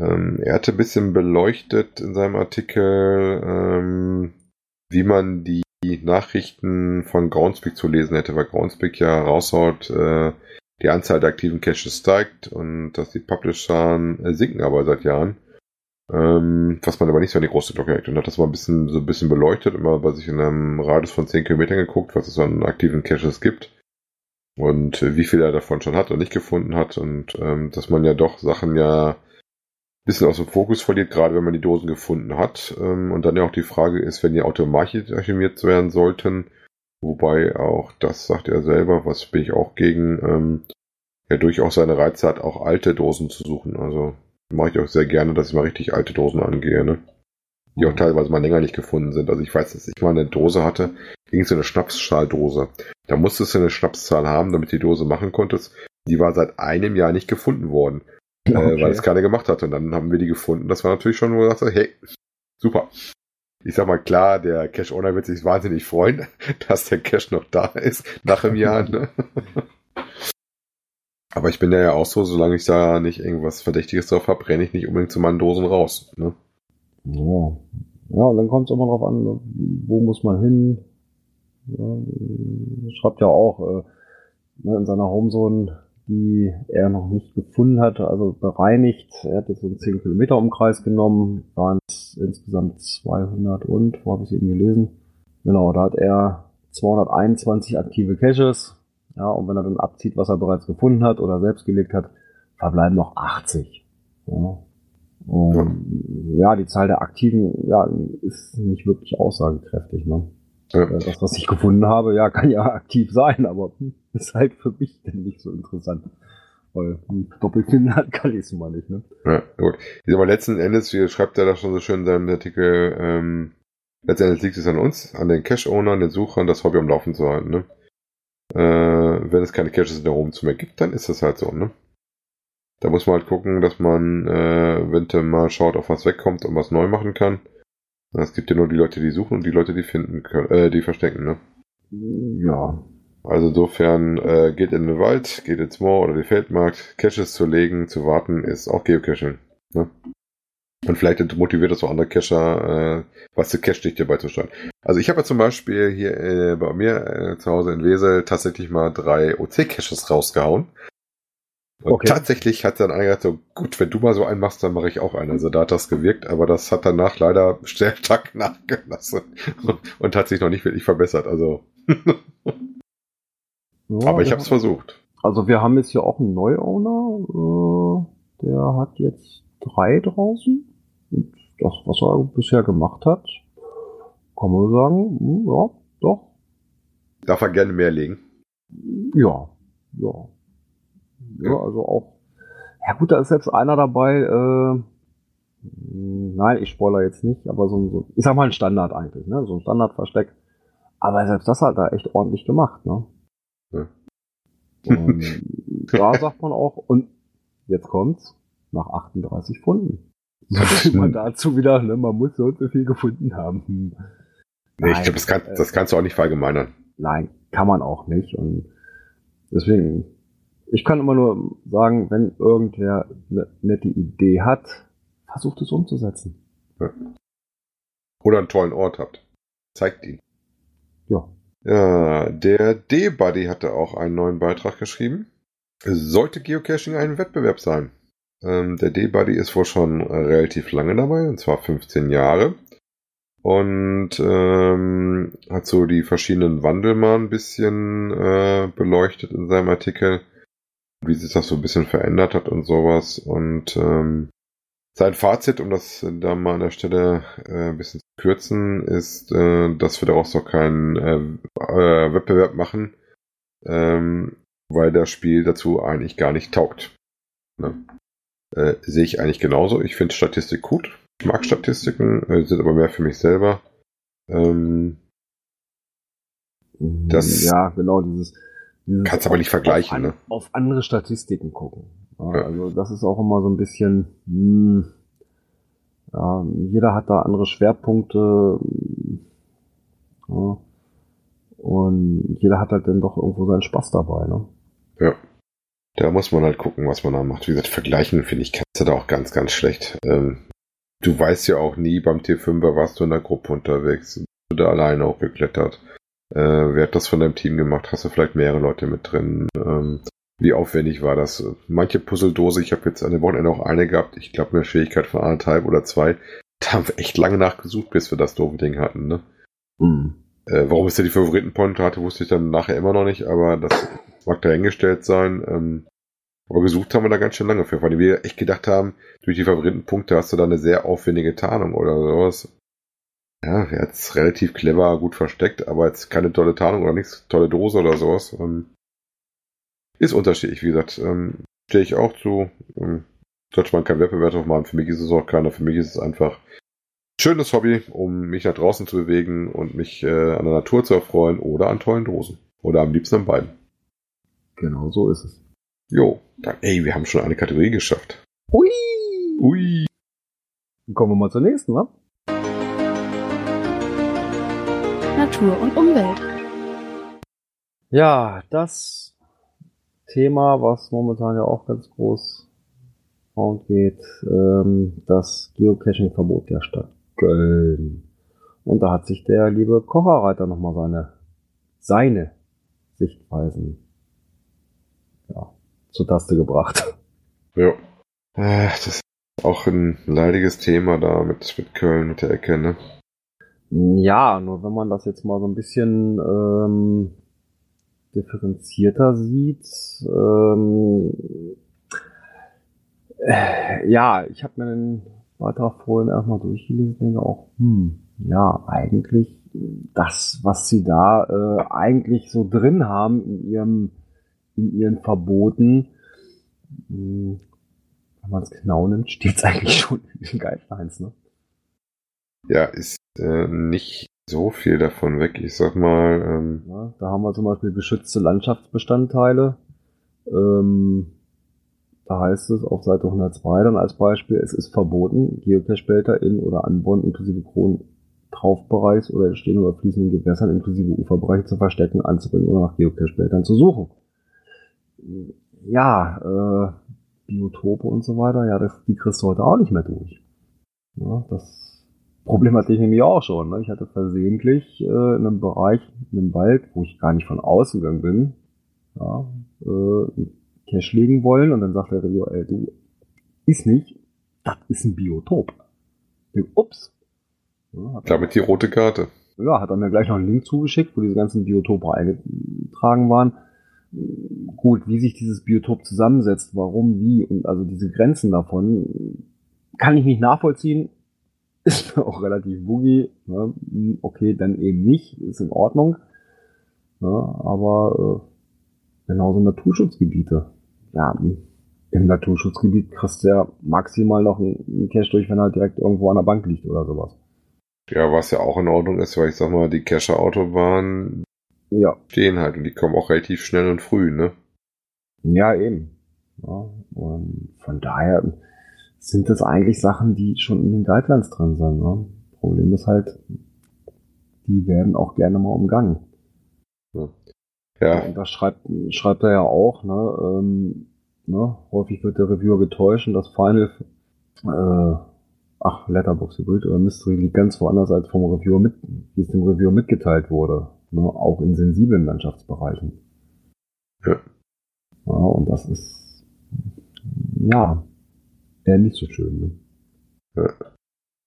Ähm, er hatte ein bisschen beleuchtet in seinem Artikel, ähm, wie man die Nachrichten von Groundspeak zu lesen hätte, weil Groundspeak ja raushaut, äh, die Anzahl der aktiven Caches steigt und dass die Publish-Zahlen äh, sinken aber seit Jahren. Ähm, was man aber nicht so an die große Glocke hängt. Und hat das mal ein bisschen, so ein bisschen beleuchtet, immer bei sich in einem Radius von 10 Kilometern geguckt, was es an aktiven Caches gibt. Und äh, wie viel er davon schon hat und nicht gefunden hat. Und ähm, dass man ja doch Sachen ja ein bisschen aus dem Fokus verliert, gerade wenn man die Dosen gefunden hat. Ähm, und dann ja auch die Frage ist, wenn die automatisch archiviert werden sollten, Wobei auch, das sagt er selber, was bin ich auch gegen, ähm, er durchaus seine Reize hat, auch alte Dosen zu suchen. Also mache ich auch sehr gerne, dass ich mal richtig alte Dosen angehe, ne? Die auch teilweise mal länger nicht gefunden sind. Also ich weiß, dass ich mal eine Dose hatte, irgend so eine Schnapsschaldose. Da musstest du eine Schnapszahl haben, damit die Dose machen konntest. Die war seit einem Jahr nicht gefunden worden. Okay. Äh, weil es keiner gemacht hat. Und dann haben wir die gefunden. Das war natürlich schon, wo wir gesagt hey, super ich sag mal klar, der Cash-Owner wird sich wahnsinnig freuen, dass der Cash noch da ist nach einem Jahr. Ne? Aber ich bin ja auch so, solange ich da nicht irgendwas Verdächtiges drauf habe, renne ich nicht unbedingt zu meinen Dosen raus. Ne? Ja. ja, und dann kommt es immer drauf an, wo muss man hin. Ja, schreibt ja auch äh, ne, in seiner Homezone die er noch nicht gefunden hat, also bereinigt. Er hat jetzt so einen 10 Kilometer Umkreis genommen, waren es insgesamt 200 und, wo habe ich es eben gelesen? Genau, da hat er 221 aktive Caches. Ja, und wenn er dann abzieht, was er bereits gefunden hat oder selbst gelegt hat, verbleiben noch 80. Ja. Und, ja, die Zahl der aktiven, ja, ist nicht wirklich aussagekräftig, ne? Ja. Äh, das, was ich gefunden habe, ja, kann ja aktiv sein, aber ist halt für mich denn nicht so interessant. Weil Doppelkind hat kann ich es mal nicht, ne? Ja, gut. Aber letzten Endes, wie schreibt er da schon so schön in seinem Artikel, ähm, letztendlich liegt es an uns, an den Cache-Ownern, den Suchern, das Hobby am Laufen zu halten. Ne? Äh, wenn es keine Caches in der zu mehr gibt, dann ist das halt so. Ne? Da muss man halt gucken, dass man, äh, wenn mal schaut, auf was wegkommt und was neu machen kann. Es gibt ja nur die Leute, die suchen und die Leute, die finden können, äh, die verstecken, ne? Ja. Also insofern äh, geht in den Wald, geht ins Moor oder den Feldmarkt, Caches zu legen, zu warten, ist auch Geocaching. Ne? Und vielleicht motiviert das auch andere Cacher, äh, was zu Cache-Dichte beizusteuern. Also ich habe ja zum Beispiel hier äh, bei mir äh, zu Hause in Wesel tatsächlich mal drei OC-Caches rausgehauen. Und okay. tatsächlich hat dann einer gesagt, so, gut, wenn du mal so einen machst, dann mache ich auch einen. Also da hat das gewirkt, aber das hat danach leider sehr stark nachgelassen und, und hat sich noch nicht wirklich verbessert. Also. ja, aber ich habe es versucht. Also wir haben jetzt hier auch einen Neuowner, äh, der hat jetzt drei draußen. Und das, was er bisher gemacht hat, kann man sagen, hm, ja, doch. Darf er gerne mehr legen? Ja, ja. Ja, also auch. Ja gut, da ist jetzt einer dabei, äh, nein, ich spoiler jetzt nicht, aber so ein, so, ich sag mal ein Standard eigentlich, ne? So ein Standardversteck. Aber selbst das hat er echt ordentlich gemacht, ne? Ja. Und da sagt man auch, und jetzt kommt's, nach 38 Funden. Man dazu wieder, ne, man muss so und so viel gefunden haben. Hm. Nee, ich glaube, das, kann, das kannst du auch nicht verallgemeinern. Nein, kann man auch nicht. Und deswegen, ich kann immer nur sagen, wenn irgendwer eine nette Idee hat, versucht es umzusetzen. Ja. Oder einen tollen Ort habt. Zeigt ihn. Ja. Ja, der D-Buddy hatte auch einen neuen Beitrag geschrieben. Sollte Geocaching ein Wettbewerb sein? Ähm, der D-Buddy ist wohl schon relativ lange dabei, und zwar 15 Jahre. Und ähm, hat so die verschiedenen Wandel mal ein bisschen äh, beleuchtet in seinem Artikel wie sich das so ein bisschen verändert hat und sowas. Und ähm, sein Fazit, um das da mal an der Stelle äh, ein bisschen zu kürzen, ist, äh, dass wir daraus noch keinen äh, äh, Wettbewerb machen, ähm, weil das Spiel dazu eigentlich gar nicht taugt. Ne? Äh, sehe ich eigentlich genauso. Ich finde Statistik gut. Ich mag Statistiken, äh, sind aber mehr für mich selber. Ähm, das, ja, genau, dieses Kannst aber nicht vergleichen, auf, ne? Auf andere Statistiken gucken. Ja, ja. Also das ist auch immer so ein bisschen, hm, ja, jeder hat da andere Schwerpunkte. Ja, und jeder hat halt dann doch irgendwo seinen Spaß dabei, ne? Ja. Da muss man halt gucken, was man da macht. Wie gesagt, vergleichen finde ich, kannst du da auch ganz, ganz schlecht. Ähm, du weißt ja auch nie, beim T5er warst du in der Gruppe unterwegs, bist du da alleine auch geklettert. Äh, wer hat das von deinem Team gemacht? Hast du vielleicht mehrere Leute mit drin? Ähm, wie aufwendig war das? Manche Puzzledose, ich habe jetzt an dem Wochenende auch eine gehabt, ich glaube eine Schwierigkeit von anderthalb oder zwei. Da haben wir echt lange nachgesucht, bis wir das doofe Ding hatten, ne? Mhm. Äh, warum es ja die Favoritenpointe hatte, wusste ich dann nachher immer noch nicht, aber das mag dahingestellt sein. Ähm, aber gesucht haben wir da ganz schön lange für, weil wir echt gedacht haben, durch die Favoritenpunkte hast du da eine sehr aufwendige Tarnung oder sowas. Ja, er hat es relativ clever gut versteckt, aber jetzt keine tolle Tarnung oder nichts, tolle Dose oder sowas. Ähm, ist unterschiedlich, wie gesagt. Ähm, Stehe ich auch zu. Ähm, sollte man keinen Wettbewerb drauf machen. Für mich ist es auch keiner. Für mich ist es einfach schönes Hobby, um mich nach draußen zu bewegen und mich äh, an der Natur zu erfreuen oder an tollen Dosen. Oder am liebsten an beiden. Genau so ist es. Jo, dann, ey, wir haben schon eine Kategorie geschafft. Ui! Ui! kommen wir mal zur nächsten, wa? Natur und Umwelt. Ja, das Thema, was momentan ja auch ganz groß geht, ähm, das Geocaching-Verbot der Stadt Köln. Und da hat sich der liebe Kocherreiter nochmal seine, seine Sichtweisen ja, zur Taste gebracht. Ja. Äh, das ist auch ein leidiges Thema da mit, mit Köln, mit der Ecke, ne? Ja, nur wenn man das jetzt mal so ein bisschen ähm, differenzierter sieht, ähm, äh, ja, ich habe mir den Beitrag vorhin erstmal durchgelesen denke auch, hm, ja, eigentlich das, was sie da äh, eigentlich so drin haben in ihrem, in ihren Verboten, hm, wenn man es genau nimmt, steht es eigentlich schon in den Guidelines, ne? Ja, ist äh, nicht so viel davon weg. Ich sag mal, ähm, Ja, da haben wir zum Beispiel geschützte Landschaftsbestandteile. Ähm, da heißt es auf Seite 102 dann als Beispiel, es ist verboten, Geocache-Belter in oder an Bäumen inklusive Kronen Traufbereichs oder entstehenden oder fließenden Gewässern inklusive Uferbereiche zu verstecken, anzubringen oder nach Geocache-Beltern zu suchen. Ja, äh, Biotope und so weiter, ja, das, die kriegst du heute auch nicht mehr durch. Ja, das Problem hatte ich nämlich auch schon. Ne? Ich hatte versehentlich äh, in einem Bereich, in einem Wald, wo ich gar nicht von ausgegangen bin, ja, äh, Cache legen wollen und dann sagt der Reviewer, ey, du, ist nicht, das ist ein Biotop. Ups. Ja, damit die rote Karte. ja, hat er mir gleich noch einen Link zugeschickt, wo diese ganzen Biotope eingetragen waren. Gut, wie sich dieses Biotop zusammensetzt, warum, wie und also diese Grenzen davon, kann ich nicht nachvollziehen. Ist auch relativ boogie. Ne? Okay, dann eben nicht, ist in Ordnung. Ja, aber äh, genauso Naturschutzgebiete. Ja, im Naturschutzgebiet kriegst du ja maximal noch einen Cash durch, wenn er direkt irgendwo an der Bank liegt oder sowas. Ja, was ja auch in Ordnung ist, weil ich sag mal, die Kescher-Autobahnen Ja, stehen halt und die kommen auch relativ schnell und früh, ne? Ja, eben. Ja, und von daher sind das eigentlich Sachen, die schon in den Guidelines drin sind. Ne? Problem ist halt, die werden auch gerne mal umgangen. Ja, Und das schreibt, schreibt er ja auch. Ne? Ähm, ne? Häufig wird der Reviewer getäuscht und das Final, äh, ach, Letterbox Hybrid oder Mystery liegt ganz woanders als vom Reviewer mit, wie es dem Reviewer mitgeteilt wurde. Ne? Auch in sensiblen Landschaftsbereichen. Ja. Ja, und das ist, ja, eher nicht so schön. Ne?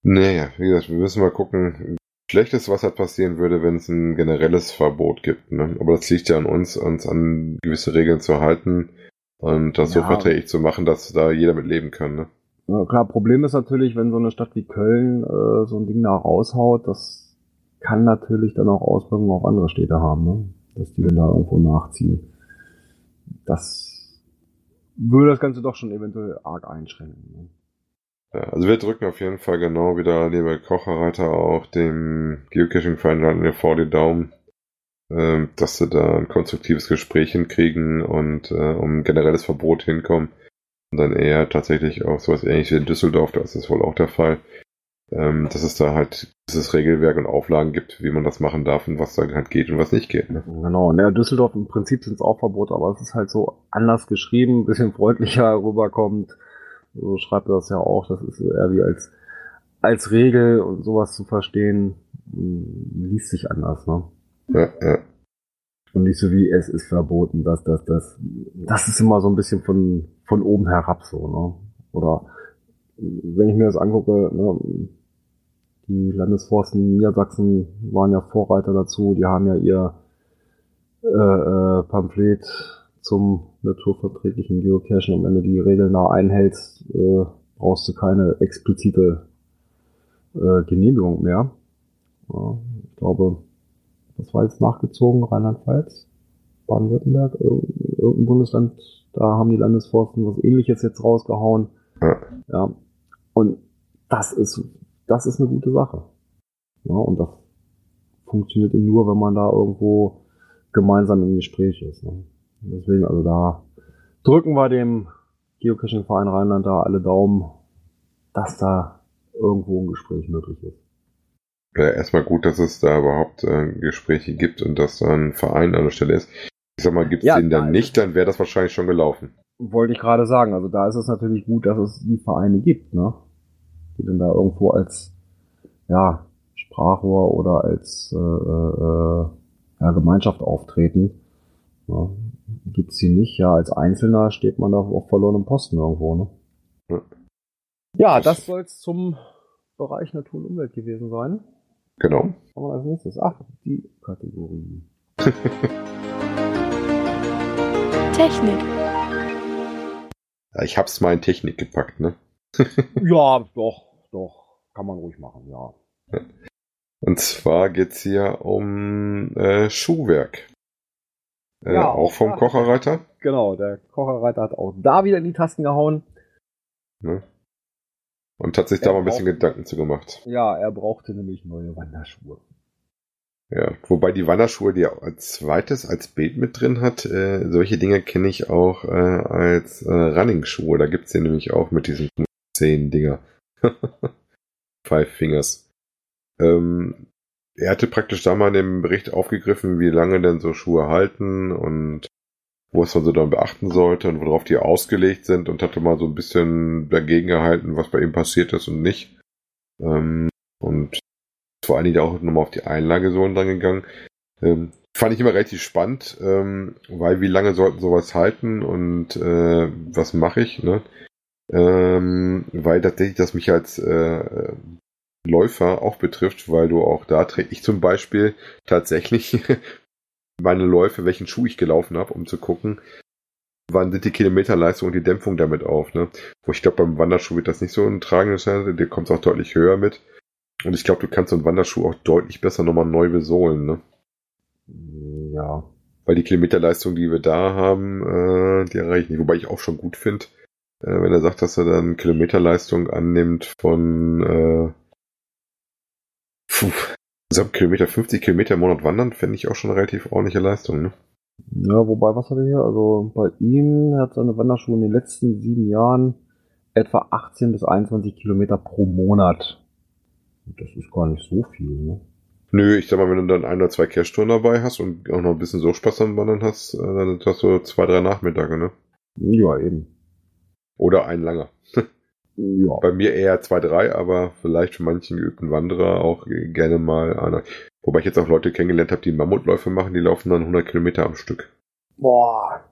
Naja, wie gesagt, wir müssen mal gucken. Schlechtes, was halt passieren würde, wenn es ein generelles Verbot gibt. Ne? Aber das liegt ja an uns, uns an gewisse Regeln zu halten und das so Ja. verträglich zu machen, dass da jeder mit leben kann. Ne? Ja, klar, Problem ist natürlich, wenn so eine Stadt wie Köln äh, so ein Ding da raushaut, das kann natürlich dann auch Auswirkungen auf andere Städte haben, ne? dass die dann da irgendwo nachziehen. Das würde das Ganze doch schon eventuell arg einschränken. Ne? Ja, also wir drücken auf jeden Fall genau wieder, lieber Kocherreiter, auch dem Geocaching-Verein vor die Daumen, ähm, dass sie da ein konstruktives Gespräch hinkriegen und äh, um ein generelles Verbot hinkommen. Und dann eher tatsächlich auch sowas ähnliches wie in Düsseldorf, da ist das wohl auch der Fall, ähm, dass es da halt dieses Regelwerk und Auflagen gibt, wie man das machen darf und was da halt geht und was nicht geht. Ne? Genau, naja, Düsseldorf im Prinzip sind es auch Verbote, aber es ist halt so anders geschrieben, ein bisschen freundlicher rüberkommt. So schreibt er das ja auch, das ist eher wie als, als Regel und sowas zu verstehen, hm, liest sich anders, ne? Ja, ja. Und nicht so wie es ist verboten, das, das, das. Das ist immer so ein bisschen von, von oben herab so, ne? Oder wenn ich mir das angucke, ne, die Landesforsten Niedersachsen waren ja Vorreiter dazu, die haben ja ihr äh, äh, Pamphlet zum naturverträglichen Geocachen und wenn du die Regeln da einhältst, äh, brauchst du keine explizite äh, Genehmigung mehr. Ja, ich glaube, das war jetzt nachgezogen, Rheinland-Pfalz, Baden-Württemberg, irg- irgendein Bundesland, da haben die Landesforsten was ähnliches jetzt rausgehauen. Ja. Ja. Und das ist, das ist eine gute Sache. Ja, und das funktioniert eben nur, wenn man da irgendwo gemeinsam im Gespräch ist. Ne? Deswegen, also da drücken wir dem Geocaching-Verein Rheinland da alle Daumen, dass da irgendwo ein Gespräch möglich ist. Ja, erstmal gut, dass es da überhaupt äh, Gespräche gibt und dass da ein Verein an der Stelle ist. Ich sag mal, gibt's Ja, den dann nein. nicht, dann wäre das wahrscheinlich schon gelaufen. Wollte ich gerade sagen, also da ist es natürlich gut, dass es die Vereine gibt, ne? Die dann da irgendwo als ja, Sprachrohr oder als äh, äh, ja, Gemeinschaft auftreten. Ja, gibt's hier nicht, ja, als Einzelner steht man da auf verlorenem Posten irgendwo, ne? Ja. Ja, das soll's zum Bereich Natur und Umwelt gewesen sein. Genau. Was haben wir als nächstes? Ach, die Kategorie. Technik. Ja, ich hab's mal in Technik gepackt, ne? Ja, doch, doch. Kann man ruhig machen, ja. Und zwar geht's hier um äh, Schuhwerk. Äh, Ja, auch vom ja. Kocherreiter. Genau, der Kocherreiter hat auch da wieder in die Tasten gehauen. Ne? Und hat sich da Er mal ein bisschen Gedanken zu gemacht. Ja, er brauchte nämlich neue Wanderschuhe. Ja, wobei die Wanderschuhe, die er als zweites als Bild mit drin hat, äh, solche Dinge kenne ich auch äh, als äh, Running-Schuhe. Da gibt's den nämlich auch mit diesen zehn Dinger. Five Fingers. Ähm, er hatte praktisch da mal in dem Bericht aufgegriffen, wie lange denn so Schuhe halten und was man so dann beachten sollte und worauf die ausgelegt sind und hatte mal so ein bisschen dagegen gehalten, was bei ihm passiert ist und nicht. Ähm, und vor allen Dingen auch nochmal auf die Einlagesohlen dran gegangen. Ähm, fand ich immer relativ spannend, ähm, weil wie lange sollten sowas halten und äh, was mache ich, ne? Ähm, weil tatsächlich das mich als äh, Läufer auch betrifft, weil du auch da träge ich zum Beispiel tatsächlich meine Läufe, welchen Schuh ich gelaufen habe, um zu gucken, wann sind die Kilometerleistung und die Dämpfung damit auf, ne? Wo ich glaube, beim Wanderschuh wird das nicht so ein tragendes sein, der kommt auch deutlich höher mit. Und ich glaube, du kannst so einen Wanderschuh auch deutlich besser nochmal neu besohlen, ne? Ja. Weil die Kilometerleistung, die wir da haben, äh, die erreiche ich nicht. Wobei ich auch schon gut finde, äh, wenn er sagt, dass er dann Kilometerleistung annimmt von äh, puh, also Kilometer, 50 Kilometer im Monat wandern, fände ich auch schon eine relativ ordentliche Leistung, ne? Ja, wobei, was hat er hier? Also bei ihm hat seine Wanderschuhe in den letzten sieben Jahren etwa 18 bis 21 Kilometer pro Monat. Das ist gar nicht so viel, ne? Nö, ich sag mal, wenn du dann ein oder zwei Cash-Touren dabei hast und auch noch ein bisschen so Spaß am Wandern hast, äh, dann hast du zwei, drei Nachmittage, ne? Ja, eben. Oder ein langer. Ja. Bei mir eher zwei, drei, aber vielleicht für manchen geübten Wanderer auch gerne mal einer. Wobei ich jetzt auch Leute kennengelernt habe, die Mammutläufe machen, die laufen dann 100 Kilometer am Stück. Boah.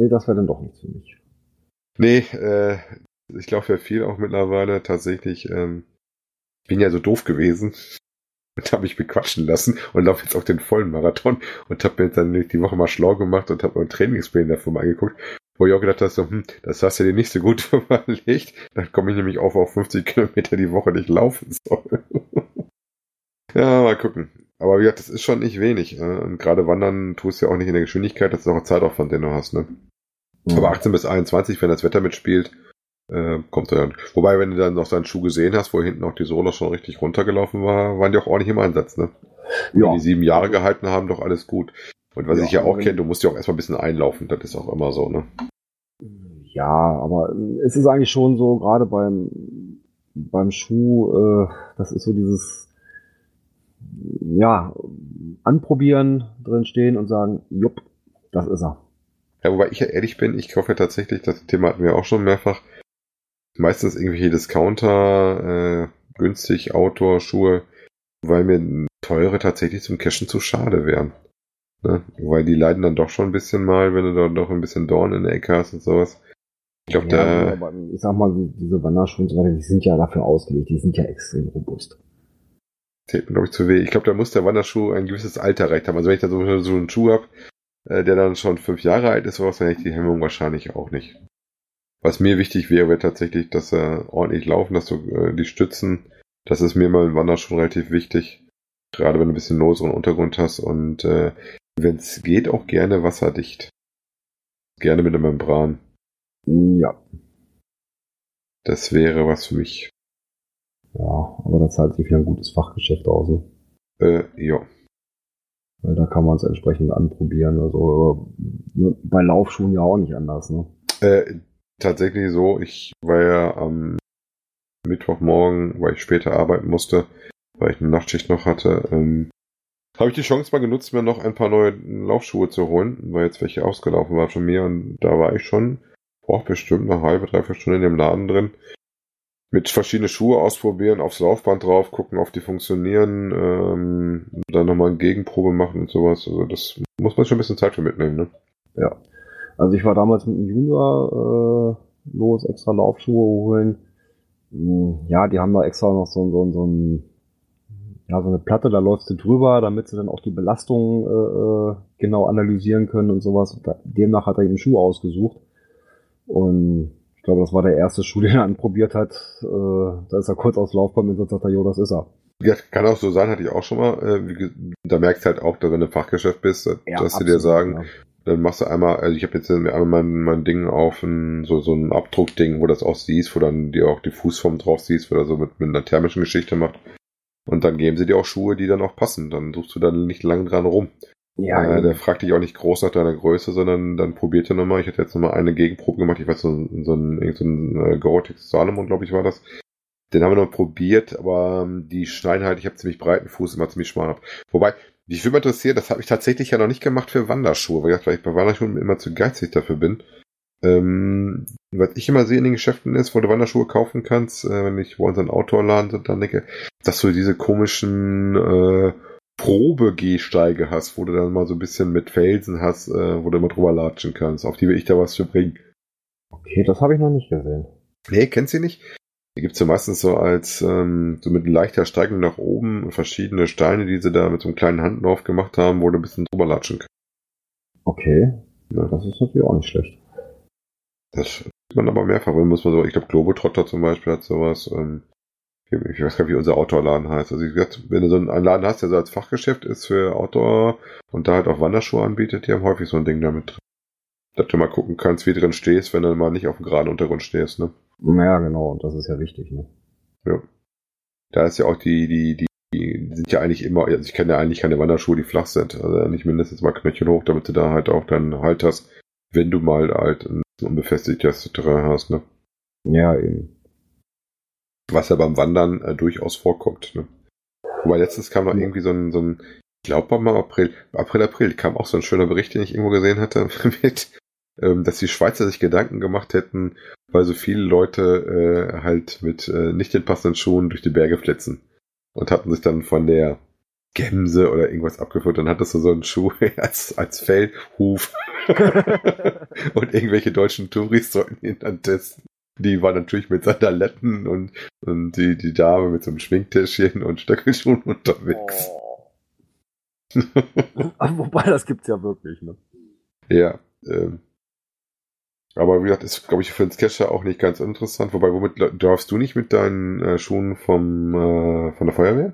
Nee, das wäre dann doch nichts für mich. Nee, äh, ich laufe ja viel auch mittlerweile tatsächlich. Ähm, bin ja so doof gewesen und habe mich bequatschen lassen und laufe jetzt auch den vollen Marathon und habe mir jetzt dann die Woche mal schlau gemacht und habe mir Trainingsplan davon mal angeguckt, wo ich auch gedacht habe, so, hm, das hast du dir nicht so gut überlegt. Dann komme ich nämlich auf auf 50 Kilometer die Woche, ich laufen soll. ja, mal gucken. Aber wie gesagt, das ist schon nicht wenig. äh, Und gerade wandern tust du ja auch nicht in der Geschwindigkeit, das ist auch ein Zeitaufwand, den du hast, ne? Aber 18 bis 21, wenn das Wetter mitspielt, äh, kommt er dann. Wobei, wenn du dann noch seinen Schuh gesehen hast, wo hinten auch die Sohle schon richtig runtergelaufen war, waren die auch ordentlich im Einsatz, ne? Wenn Ja. die sieben Jahre gehalten haben, doch alles gut. Und was Ja, ich ja auch kenne, du musst ja auch erstmal ein bisschen einlaufen, das ist auch immer so, ne? Ja, aber äh, es ist eigentlich schon so, gerade beim, beim Schuh, äh, das ist so dieses, ja, anprobieren, drin stehen und sagen, jupp, das ist er. Ja, wobei ich ja ehrlich bin, ich kaufe ja tatsächlich, das Thema hatten wir auch schon mehrfach, meistens irgendwelche Discounter, äh, günstig Outdoor-Schuhe, weil mir teure tatsächlich zum Cashen zu schade wären. Ne? Weil die leiden dann doch schon ein bisschen mal, wenn du da doch ein bisschen Dorn in der Ecke hast und sowas. Ich glaube, Ja, da, ich sag mal, die- diese Wanderschuhe und so weiter, die sind ja dafür ausgelegt, die sind ja extrem robust. täten, glaube ich, zu weh. Ich glaube, da muss der Wanderschuh ein gewisses Alter erreicht haben. Also wenn ich da so, so einen Schuh habe, äh, der dann schon fünf Jahre alt ist, sowas, dann hätte ich die Hemmung wahrscheinlich auch nicht. Was mir wichtig wäre, wäre tatsächlich, dass er ordentlich laufen, dass du äh, die Stützen, das ist mir mal im Wanderschuh relativ wichtig. Gerade wenn du ein bisschen loseren Untergrund hast und äh, wenn es geht, auch gerne wasserdicht. Gerne mit einer Membran. Ja, Das wäre was für mich. ja, aber das zahlt sich wieder ein gutes Fachgeschäft aus, ne? Äh, ja. Weil da kann man es entsprechend anprobieren. Also bei Laufschuhen ja auch nicht anders, ne? Äh, tatsächlich so, ich war ja am Mittwochmorgen, weil ich später arbeiten musste, weil ich eine Nachtschicht noch hatte, ähm, habe ich die Chance mal genutzt, mir noch ein paar neue Laufschuhe zu holen, weil jetzt welche ausgelaufen waren von mir und da war ich schon auch bestimmt eine halbe, dreiviertel Stunde in dem Laden drin. Mit verschiedene Schuhe ausprobieren, aufs Laufband drauf, gucken, ob die funktionieren, ähm, dann nochmal eine Gegenprobe machen und sowas. Also das muss man schon ein bisschen Zeit für mitnehmen, ne? Ja. Also ich war damals mit einem Junior äh, los, extra Laufschuhe holen. Hm, Ja, die haben da extra noch so, so, so ein ja, so eine Platte, da läufst du drüber, damit sie dann auch die Belastung äh, äh, genau analysieren können und sowas. Demnach hat er eben Schuh ausgesucht. Und ich glaube, das war der erste Schuh, den er anprobiert hat. Äh, da ist er kurz aufs Laufband und sagt er, jo, das ist er. Ja, kann auch so sein, hatte ich auch schon mal. Äh, wie, da merkst du halt auch, dass wenn du im Fachgeschäft bist, dass Ja, sie dir sagen, ja. Dann machst du einmal, also ich habe jetzt einmal mein, mein Ding auf ein, so, so ein Abdruckding, wo das auch siehst, wo dann dir auch die Fußform drauf siehst, wo er so mit, mit einer thermischen Geschichte macht. Und dann geben sie dir auch Schuhe, die dann auch passen. Dann suchst du dann nicht lang dran rum. Ja, äh, der fragt dich auch nicht groß nach deiner Größe, sondern dann probiert er nochmal. Ich hatte jetzt nochmal eine Gegenprobe gemacht. Ich weiß, so, ein- so ein, so ein äh, Gore-Tex Salomon, glaube ich, war das. Den haben wir noch probiert, aber ähm, die schneiden halt, ich habe ziemlich breiten Fuß, immer ziemlich schmal ab. Wobei, mich würde mal interessieren, das habe ich tatsächlich ja noch nicht gemacht für Wanderschuhe, weil ich, bei Wanderschuhen immer zu geizig dafür bin. Ähm, was ich immer sehe in den Geschäften ist, wo du Wanderschuhe kaufen kannst, äh, wenn ich bei unseren Outdoor-Laden sind, dann denke, dass du diese komischen äh, Probe-Gehsteige hast, wo du dann mal so ein bisschen mit Felsen hast, äh, wo du mal drüber latschen kannst. Auf die will ich da was für bringen. Okay, das habe ich noch nicht gesehen. Nee, kennst du nicht? Die gibt's ja meistens so als, ähm, so mit leichter Steigung nach oben verschiedene Steine, die sie da mit so einem kleinen Handlauf gemacht haben, wo du ein bisschen drüber latschen kannst. Okay, Ja. das ist natürlich auch nicht schlecht. Das man aber mehrfach. Wenn muss man so, ich glaube, Globetrotter zum Beispiel hat sowas. Ähm, ich weiß gar nicht, wie unser Outdoor-Laden heißt. Also, wenn du so einen Laden hast, der so als Fachgeschäft ist für Outdoor und da halt auch Wanderschuhe anbietet, die haben häufig so ein Ding damit drin. Dass du mal gucken kannst, wie drin stehst, wenn du mal nicht auf dem geraden Untergrund stehst, ne? Ja, genau, und das ist ja wichtig, ne? Ja. Da ist ja auch die, die, die, die sind ja eigentlich immer, also ich kenne ja eigentlich keine Wanderschuhe, die flach sind. Also nicht mindestens mal Knöchel hoch, damit du da halt auch dann halt hast, wenn du mal halt ein unbefestigtes Terrain hast, ne? Ja, eben. Was ja beim Wandern äh, durchaus vorkommt, ne? Wobei letztens kam noch Ja. irgendwie so ein, so ein, ich glaube mal April, April, April, kam auch so ein schöner Bericht, den ich irgendwo gesehen hatte, mit, ähm, dass die Schweizer sich Gedanken gemacht hätten, weil so viele Leute äh, halt mit äh, nicht den passenden Schuhen durch die Berge flitzen. Und hatten sich dann von der Gemse oder irgendwas abgeführt. Dann hattest du so einen Schuh als, als Fellhuf. und irgendwelche deutschen Touris sollten ihn dann testen. Die waren natürlich mit Sandaletten und, und die, die Dame mit so einem Schminktäschchen und Stöckelschuhen unterwegs. Aber Wobei, das gibt's ja wirklich, ne? Ja. Ähm. Aber wie gesagt, ist, glaube ich, für den Sketcher auch nicht ganz interessant. Wobei, womit darfst du nicht mit deinen äh, Schuhen vom, äh, von der Feuerwehr?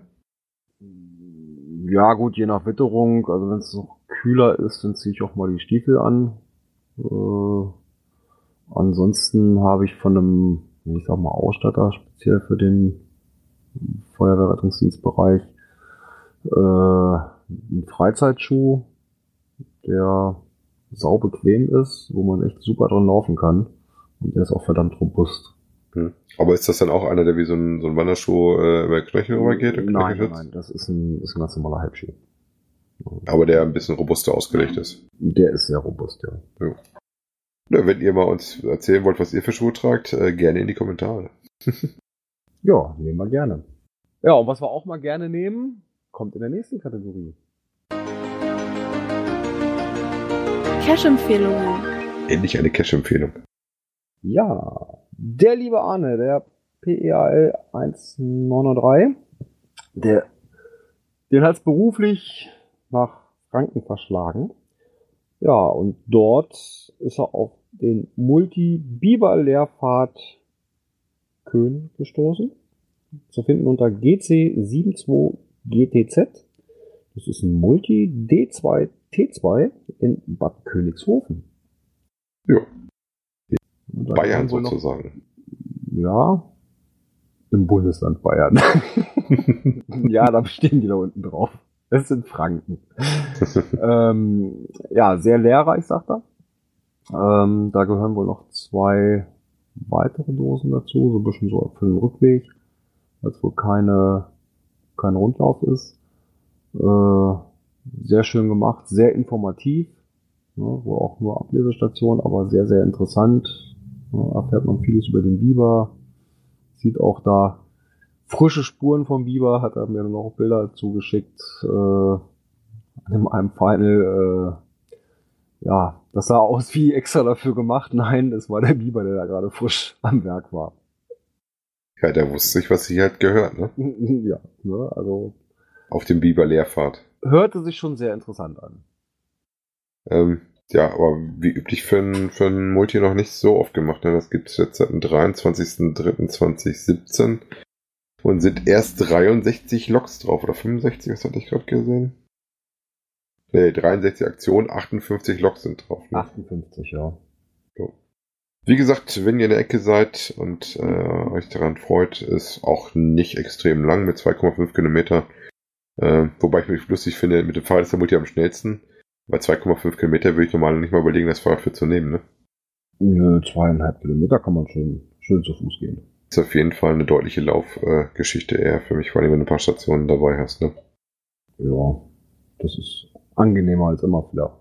Ja, gut, je nach Witterung, also wenn es noch kühler ist, dann ziehe ich auch mal die Stiefel an. Äh, ansonsten habe ich von einem, ich sag mal, Ausstatter speziell für den Feuerwehrrettungsdienstbereich äh, einen Freizeitschuh, der sau bequem ist, wo man echt super dran laufen kann. Und der ist auch verdammt robust. Hm. Aber ist das dann auch einer, der wie so ein, so ein Wanderschuh äh, über Knöchel rübergeht? und Nein, nein, nein, das ist ein, ist ein ganz normaler Halbschuh. Aber der ein bisschen robuster ausgelegt ist. Der ist sehr robust, ja. Ja, wenn ihr mal uns erzählen wollt, was ihr für Schuhe tragt, äh, gerne in die Kommentare. Ja, nehmen wir gerne. Ja, und was wir auch mal gerne nehmen, kommt in der nächsten Kategorie. Cash-Empfehlungen. Endlich eine Cash-Empfehlung. Ja, der liebe Arne, der PEAL 193, der, den hat's beruflich nach Franken verschlagen. Ja, und dort ist er auf den Multi-Biber-Lehrpfad Köln gestoßen. Zu finden unter GC72 GTZ. Das ist ein Multi D2 T2 in Bad Königshofen. Ja. Bayern wohl noch- sozusagen. Ja. Im Bundesland Bayern. ja, da stehen die da unten drauf. Das sind Franken. ähm, ja, sehr lehrreich, sagt er. Ähm, da gehören wohl noch zwei weitere Dosen dazu, so ein bisschen so für den Rückweg, weil es wohl keine, kein Rundlauf ist. Äh, sehr schön gemacht, sehr informativ, ne, wo auch nur Ablesestation, aber sehr, sehr interessant. Erfährt man vieles über den Biber, sieht auch da frische Spuren vom Biber, hat er mir dann noch Bilder zugeschickt, äh, in einem Final, äh, ja, das sah aus wie extra dafür gemacht. Nein, es war der Biber, der da gerade frisch am Werk war. Ja, der wusste sich, was sie halt gehört, ne? ja, ne, also Auf dem Biber-Lehrpfad. hörte sich schon sehr interessant an. Ähm, ja, aber wie üblich für ein, für ein Multi noch nicht so oft gemacht. Ne? Das gibt es jetzt seit dem 23.03.2017 und sind erst 63 Loks drauf oder 65, was hatte ich gerade gesehen? Nee, 63 Aktionen, 58 Loks sind drauf. Ne? 58, ja. Wie gesagt, wenn ihr in der Ecke seid und äh, euch daran freut, ist auch nicht extrem lang mit 2,5 Kilometer. Äh, wobei ich mich lustig finde, mit dem Fahrrad ist der Multi am schnellsten. Bei 2,5 Kilometer würde ich normal nicht mal überlegen, das Fahrrad für zu nehmen. Ne? Nö, zweieinhalb Kilometer kann man schön, schön zu Fuß gehen. Ist auf jeden Fall eine deutliche Laufgeschichte eher für mich, vor allem wenn du ein paar Stationen dabei hast. Ne? Ja, das ist angenehmer als immer wieder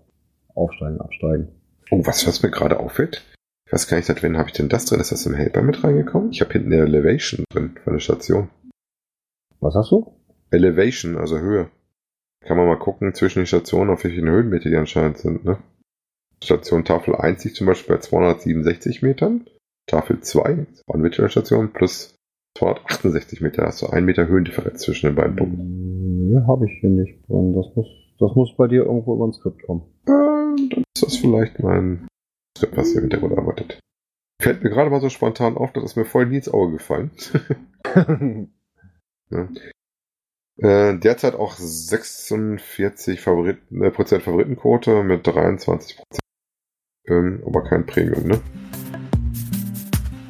aufsteigen, absteigen. Oh, was, was mir gerade auffällt? Ich weiß gar nicht, seit wann habe ich denn das drin? Ist das im Helper mit reingekommen? Ich habe hinten eine Elevation drin von der Station. Was hast du? Elevation, also Höhe. Kann man mal gucken zwischen den Stationen, auf welchen Höhenmeter die anscheinend sind, ne? Station Tafel 1 liegt zum Beispiel bei 267 Metern. Tafel 2, Mittlere Station, plus 268 Meter. Hast du einen Meter Höhendifferenz zwischen den beiden Punkten. Nö, habe ich hier nicht drin. Das muss, das muss bei dir irgendwo über ein Skript kommen. Ähm, dann ist das vielleicht mein Skript, was hier im Hintergrund arbeitet. Fällt mir gerade mal so spontan auf, das ist mir voll nie ins Auge gefallen. ja. Äh, derzeit auch 46 Favoriten, äh, Prozent Favoritenquote mit 23 Prozent. Ähm, aber kein Premium, ne?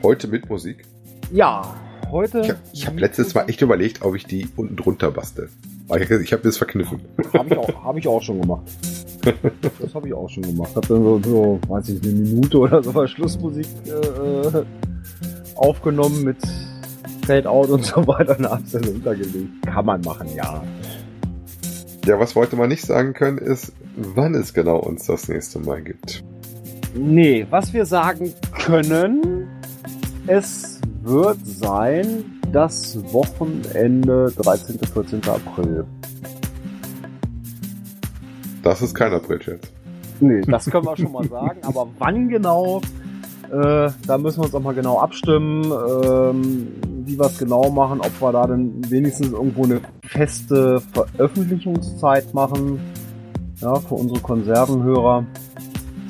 Heute mit Musik. ja, heute. Ich habe hab letztes Mal echt überlegt, ob ich die unten drunter bastel. Ich, habe das verkniffen. Habe ich, auch- hab ich auch schon gemacht. Das habe ich auch schon gemacht. Hab dann so, so, weiß ich, eine Minute oder so Schlussmusik äh, äh, aufgenommen mit Fade-Out und so weiter hab's dann untergelegt. Kann man machen, ja. Ja, was heute mal nicht sagen können, ist, wann es genau uns das nächste Mal gibt. Nee, was wir sagen können, es wird sein das Wochenende 13. 14. April. Das ist kein April-Scherz. Nee, das können wir schon mal sagen. Aber wann genau, äh, da müssen wir uns auch mal genau abstimmen, ähm, wie wir es genau machen, ob wir da dann wenigstens irgendwo eine feste Veröffentlichungszeit machen, ja, für unsere Konservenhörer.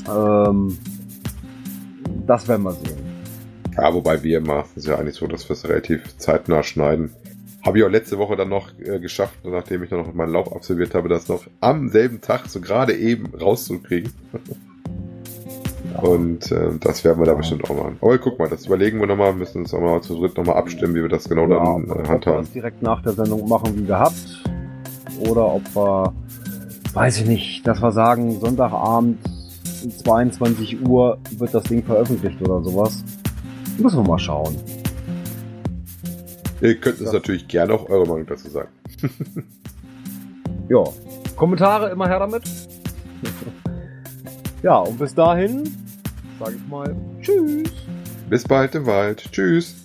Ähm, das werden wir sehen. Ja, wobei wir machen es ja eigentlich so, dass wir es relativ zeitnah schneiden. Habe ich auch letzte Woche dann noch äh, geschafft, nachdem ich dann noch meinen Lauf absolviert habe, das noch am selben Tag so gerade eben rauszukriegen. Und äh, das werden wir da bestimmt auch machen. Aber guck mal, das überlegen wir nochmal, müssen uns auch mal zu dritt nochmal abstimmen, wie wir das genau Ja, dann ob äh, wir handhaben. das direkt nach der Sendung machen wie gehabt. Oder ob wir, weiß ich nicht, dass wir sagen, Sonntagabend 22 Uhr wird das Ding veröffentlicht oder sowas. Müssen wir mal schauen. Ihr könnt uns natürlich gerne auch eure Meinung dazu sagen. Ja. Kommentare immer her damit. ja, und bis dahin sage ich mal Tschüss. Bis bald im Wald. Tschüss.